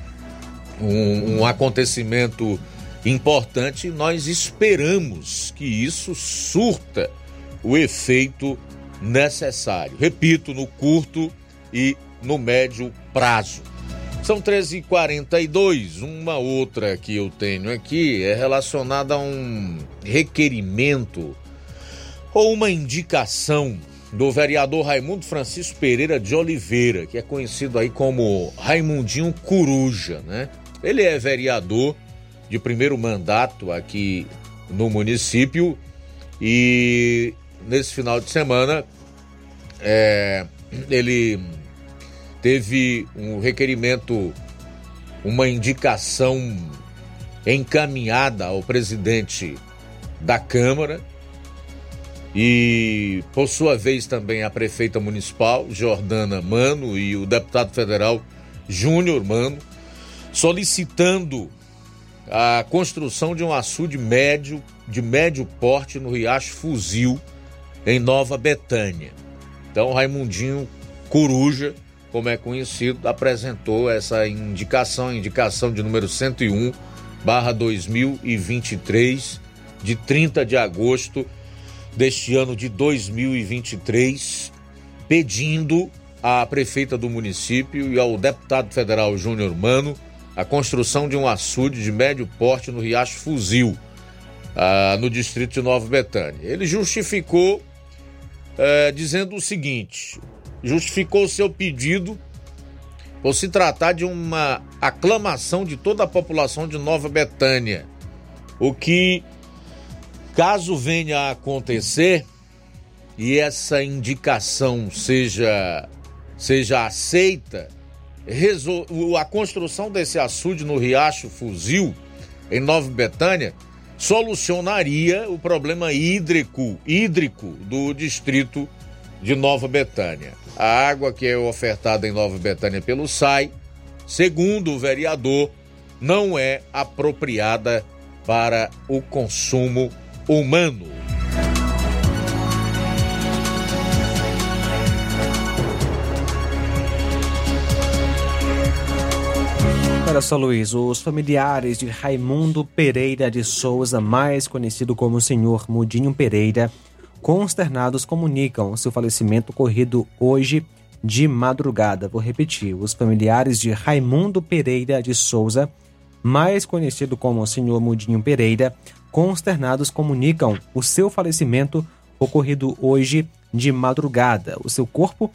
um, um acontecimento importante. Nós esperamos que isso surta o efeito necessário. Repito, no curto e no médio prazo. São 13h42. Uma outra que eu tenho aqui é relacionada a um requerimento ou uma indicação do vereador Raimundo Francisco Pereira de Oliveira, que é conhecido aí como Raimundinho Coruja, né? Ele é vereador de primeiro mandato aqui no município e nesse final de semana é, ele teve um requerimento, uma indicação encaminhada ao presidente da Câmara e, por sua vez, também a prefeita municipal, Jordana Mano, e o deputado federal Júnior Mano, solicitando a construção de um açude médio, de médio porte no Riacho Fuzil, em Nova Betânia. Então, Raimundinho Coruja como é conhecido, apresentou essa indicação, indicação de número 101, barra 2023, de 30 de agosto deste ano de 2023, pedindo à prefeita do município e ao deputado federal Júnior Mano a construção de um açude de médio porte no Riacho Fuzil, ah, no distrito de Nova Betânia. Ele justificou eh, dizendo o seguinte: justificou seu pedido por se tratar de uma aclamação de toda a população de Nova Betânia. O que, caso venha a acontecer e essa indicação seja, seja aceita, a construção desse açude no Riacho Fuzil, em Nova Betânia, solucionaria o problema hídrico, hídrico do distrito de Nova Betânia. A água que é ofertada em Nova Betânia pelo SAI, segundo o vereador, não é apropriada para o consumo humano. Olha só, Luiz, os familiares de Raimundo Pereira de Souza, mais conhecido como Senhor Mudinho Pereira, consternados comunicam seu falecimento ocorrido hoje de madrugada. Vou repetir: os familiares de Raimundo Pereira de Souza, mais conhecido como o Senhor Mudinho Pereira, consternados comunicam o seu falecimento ocorrido hoje de madrugada. O seu corpo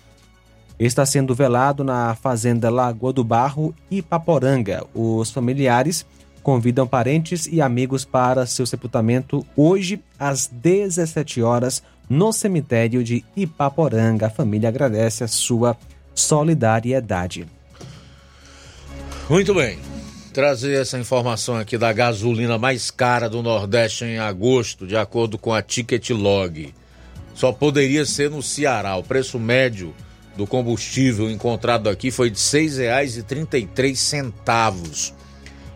está sendo velado na fazenda Lagoa do Barro, Ipaporanga. Os familiares convidam parentes e amigos para seu sepultamento hoje às 17 horas no cemitério de Ipaporanga. A família agradece a sua solidariedade. Muito bem. Trazer essa informação aqui da gasolina mais cara do Nordeste em agosto, de acordo com a Ticket Log. Só poderia ser no Ceará. O preço médio do combustível encontrado aqui foi de R$ 6,33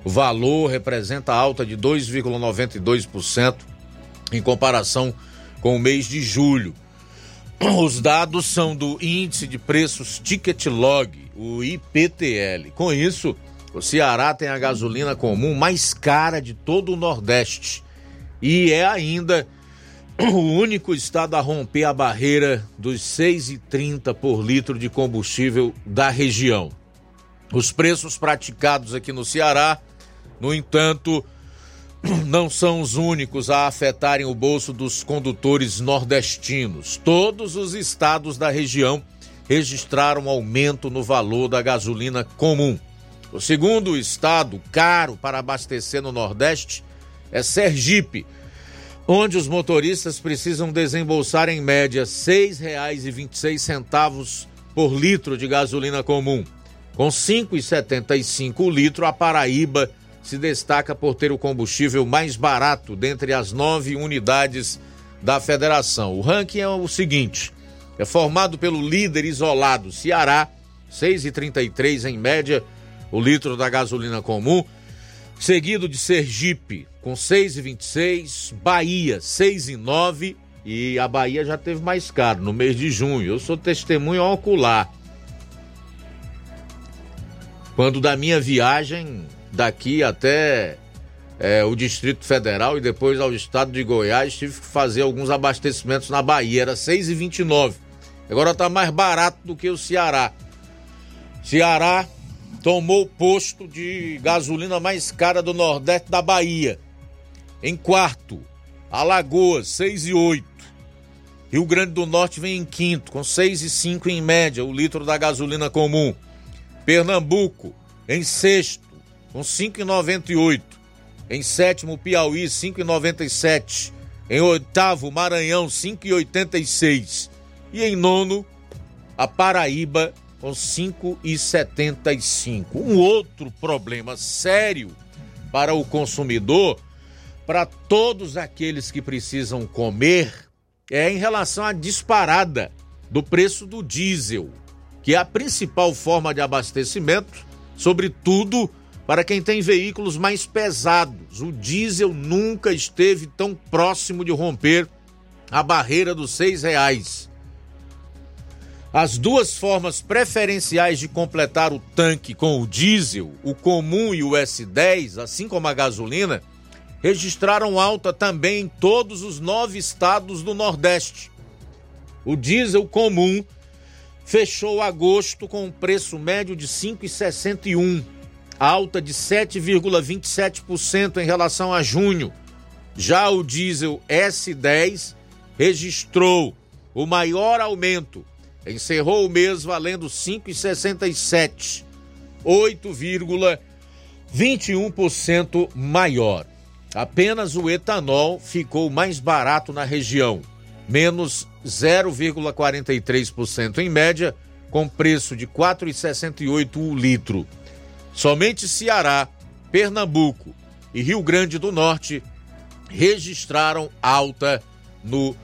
o valor representa alta de 2,92% em comparação com o mês de julho. Os dados são do Índice de Preços Ticket Log, o IPTL. Com isso, o Ceará tem a gasolina comum mais cara de todo o Nordeste e é ainda o único estado a romper a barreira dos 6,30 por litro de combustível da região. Os preços praticados aqui no Ceará, no entanto, *clears throat* não são os únicos a afetarem o bolso dos condutores nordestinos. Todos os estados da região registraram aumento no valor da gasolina comum. O segundo estado caro para abastecer no Nordeste é Sergipe, onde os motoristas precisam desembolsar em média R$ 6,26 por litro de gasolina comum. Com 5,75 o litro, a Paraíba se destaca por ter o combustível mais barato dentre as nove unidades da federação. O ranking é o seguinte: é formado pelo líder isolado Ceará, 6,33 em média o litro da gasolina comum, seguido de Sergipe com 6,26, Bahia 6,9 e a Bahia já teve mais caro no mês de junho. Eu sou testemunho ocular. Quando da minha viagem daqui até é, o Distrito Federal e depois ao estado de Goiás, tive que fazer alguns abastecimentos na Bahia, era 6,29. Agora está mais barato do que o Ceará. Ceará tomou o posto de gasolina mais cara do Nordeste da Bahia. Em quarto, Alagoas, 6 e 8. Rio Grande do Norte vem em quinto, com 6 e 5 em média, o litro da gasolina comum. Pernambuco, em sexto, com 5,98. Em sétimo, Piauí, 5,97. Em oitavo, Maranhão, 5,86. E em nono, a Paraíba, com 5,75. Um outro problema sério para o consumidor, para todos aqueles que precisam comer, é em relação à disparada do preço do diesel, que é a principal forma de abastecimento, sobretudo para quem tem veículos mais pesados. O diesel nunca esteve tão próximo de romper a barreira dos seis reais. As duas formas preferenciais de completar o tanque com o diesel, o comum e o S10, assim como a gasolina, registraram alta também em todos os nove estados do Nordeste. O diesel comum fechou agosto com um preço médio de 5,61, alta de 7,27% em relação a junho. Já o diesel S10 registrou o maior aumento encerrou o mês valendo 5,67, 8,21% maior. Apenas o etanol ficou mais barato na região, menos 0,43% em média, com preço de 4,68 o litro. Somente Ceará, Pernambuco e Rio Grande do Norte registraram alta no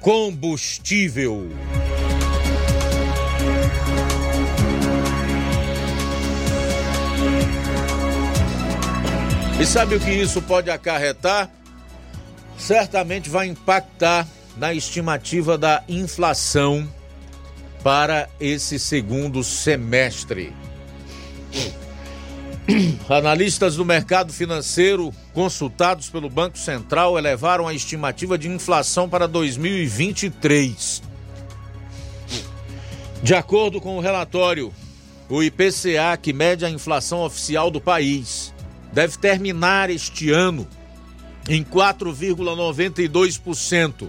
combustível. E sabe o que isso pode acarretar? Certamente vai impactar na estimativa da inflação para esse segundo semestre. *clears throat* Analistas do mercado financeiro consultados pelo Banco Central elevaram a estimativa de inflação para 2023. De acordo com o relatório, o IPCA, que mede a inflação oficial do país, deve terminar este ano em 4,92%.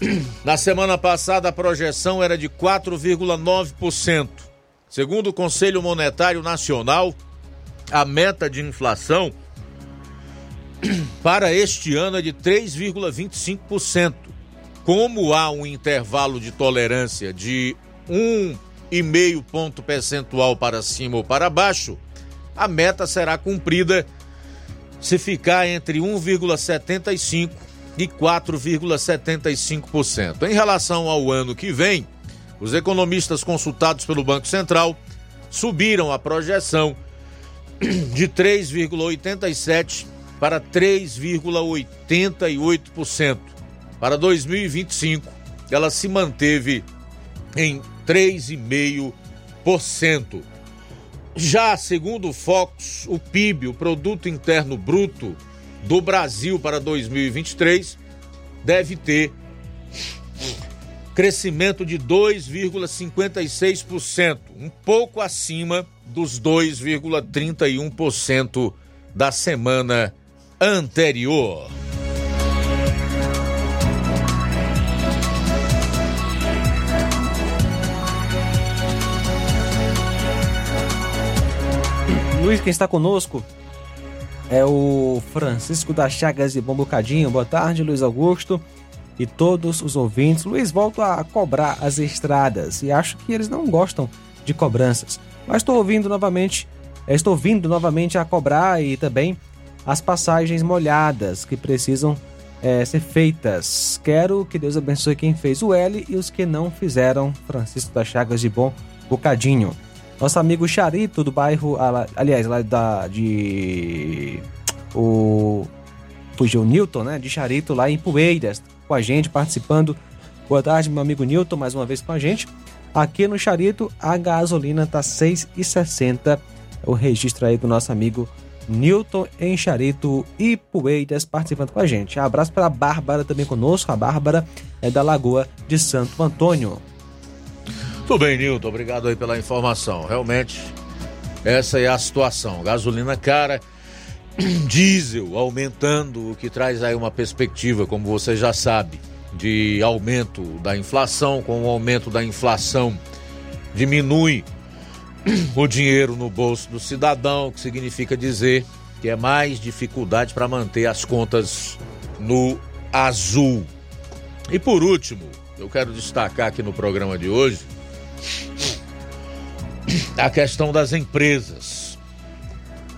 *clears throat* Na semana passada, a projeção era de 4,9%. Segundo o Conselho Monetário Nacional, a meta de inflação *clears throat* para este ano é de 3,25%. Como há um intervalo de tolerância de 1,5 ponto percentual para cima ou para baixo, a meta será cumprida se ficar entre 1,75% e 4,75%. Em relação ao ano que vem, os economistas consultados pelo Banco Central subiram a projeção *clears throat* de 3,87% para 3,88% para 2025 ela se manteve em 3,5%. Já segundo o Fox, o PIB, o produto interno bruto do Brasil para 2023 deve ter crescimento de 2,56%, um pouco acima dos 2,31% da semana anterior. Luiz, quem está conosco é o Francisco das Chagas de Bom Bocadinho. Boa tarde, Luiz Augusto e todos os ouvintes. Luiz, volto a cobrar as estradas e acho que eles não gostam de cobranças. Mas estou ouvindo novamente, eh, estou vindo novamente a cobrar e também as passagens molhadas que precisam é, ser feitas. Quero que Deus abençoe quem fez o L e os que não fizeram. Francisco das Chagas de Bom Bocadinho. Nosso amigo Charito, do bairro. Aliás, lá da. De. O. Fugiu Newton, né? De Charito, lá em Poeiras, com a gente, participando. Boa tarde, meu amigo Newton, mais uma vez com a gente. Aqui no Charito, a gasolina tá 6,60. O registro aí do nosso amigo Newton em Charito e Poeiras participando com a gente. Abraço para a Bárbara também conosco. A Bárbara é da Lagoa de Santo Antônio. Tudo bem, Nilton. Obrigado aí pela informação. Realmente, essa é a situação. Gasolina cara, *clears throat* diesel aumentando, o que traz aí uma perspectiva, como você já sabe, de aumento da inflação. Com o aumento da inflação, diminui *clears throat* o dinheiro no bolso do cidadão, o que significa dizer que é mais dificuldade para manter as contas no azul. E por último, eu quero destacar aqui no programa de hoje a questão das empresas.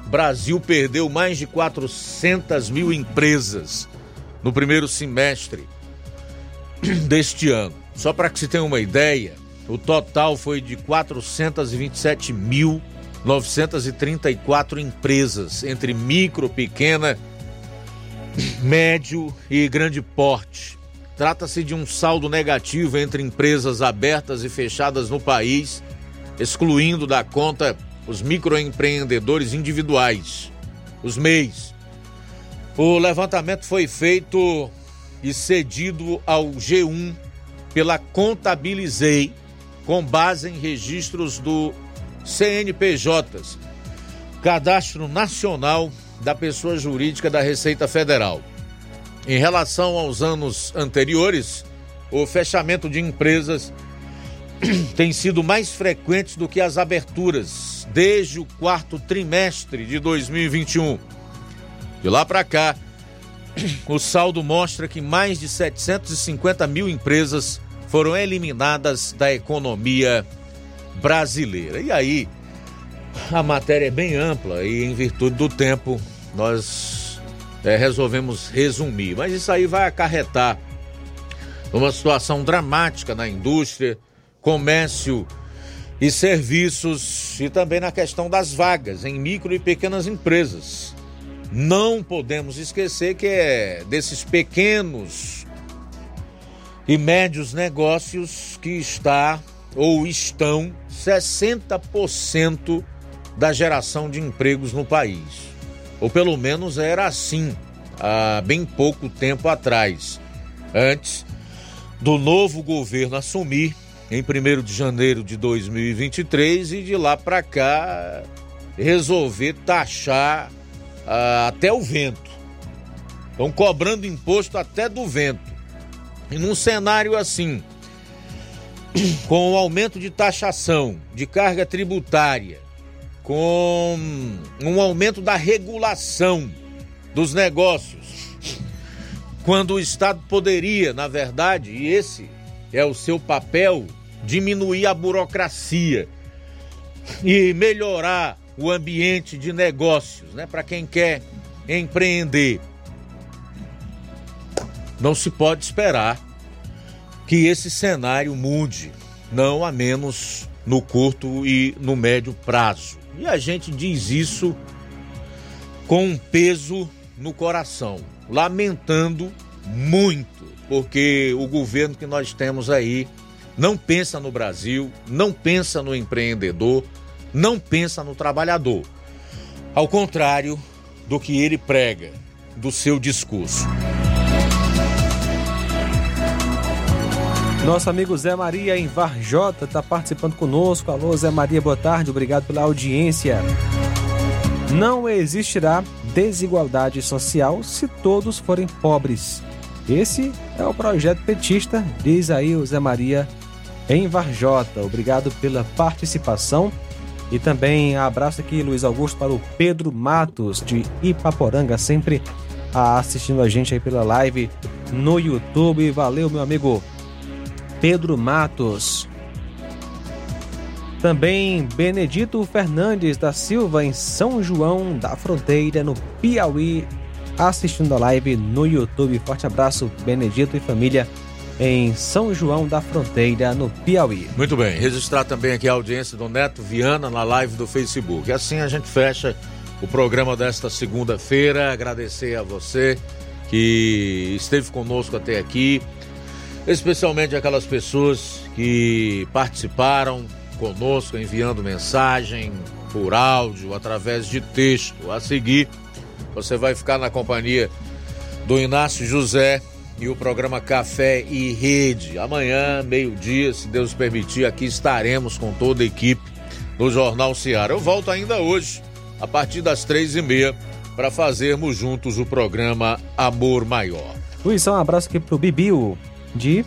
Brasil perdeu mais de 400 mil empresas no primeiro semestre deste ano. Só para que se tenha uma ideia, o total foi de 427.934 empresas, entre micro, pequena, médio e grande porte. Trata-se de um saldo negativo entre empresas abertas e fechadas no país, excluindo da conta os microempreendedores individuais, os MEIs. O levantamento foi feito e cedido ao G1 pela Contabilizei, com base em registros do CNPJs, Cadastro Nacional da Pessoa Jurídica da Receita Federal. Em relação aos anos anteriores, o fechamento de empresas *clears throat* tem sido mais frequente do que as aberturas desde o quarto trimestre de 2021. De lá para cá, *clears throat* o saldo mostra que mais de 750 mil empresas foram eliminadas da economia brasileira. E aí, a matéria é bem ampla e, em virtude do tempo, nós é, resolvemos resumir. Mas isso aí vai acarretar uma situação dramática na indústria, comércio e serviços e também na questão das vagas em micro e pequenas empresas. Não podemos esquecer que é desses pequenos e médios negócios que está ou estão 60% da geração de empregos no país. Ou pelo menos era assim há bem pouco tempo atrás, antes do novo governo assumir em 1 de janeiro de 2023 e de lá para cá resolver taxar ah, até o vento. Estão cobrando imposto até do vento. E num cenário assim, *clears throat* com o aumento de taxação, de carga tributária, com um aumento da regulação dos negócios, quando o Estado poderia, na verdade, e esse é o seu papel, diminuir a burocracia e melhorar o ambiente de negócios, né, para quem quer empreender. Não se pode esperar que esse cenário mude, não a menos no curto e no médio prazo. E a gente diz isso com um peso no coração, lamentando muito porque o governo que nós temos aí não pensa no Brasil, não pensa no empreendedor, não pensa no trabalhador. Ao contrário do que ele prega, do seu discurso. Nosso amigo Zé Maria em Varjota está participando conosco. Alô, Zé Maria, boa tarde, obrigado pela audiência. Não existirá desigualdade social se todos forem pobres. Esse é o projeto petista, diz aí o Zé Maria em Varjota. Obrigado pela participação. E também abraço aqui, Luiz Augusto, para o Pedro Matos, de Ipaporanga, sempre assistindo a gente aí pela live no YouTube. Valeu, meu amigo Pedro Matos. Também Benedito Fernandes da Silva, em São João da Fronteira, no Piauí, assistindo a live no YouTube. Forte abraço, Benedito e família, em São João da Fronteira, no Piauí. Muito bem, registrar também aqui a audiência do Neto Viana na live do Facebook. Assim a gente fecha o programa desta segunda-feira. Agradecer a você que esteve conosco até aqui especialmente aquelas pessoas que participaram conosco enviando mensagem por áudio, através de texto. A seguir, você vai ficar na companhia do Inácio José e o programa Café e Rede. Amanhã, meio-dia, se Deus permitir, aqui estaremos com toda a equipe do Jornal Ceará. Eu volto ainda hoje, a partir das três e meia, para fazermos juntos o programa Amor Maior. Luiz, um abraço aqui pro Bibiu, de,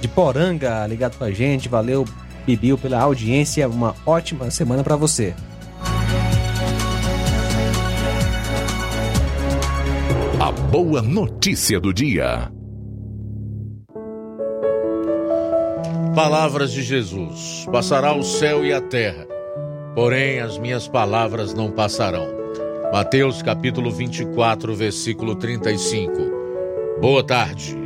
de Poranga, ligado com a gente. Valeu, Bibiu, pela audiência. Uma ótima semana para você. A boa notícia do dia. Palavras de Jesus: Passará o céu e a terra, porém as minhas palavras não passarão. Mateus capítulo 24, versículo 35. Boa tarde.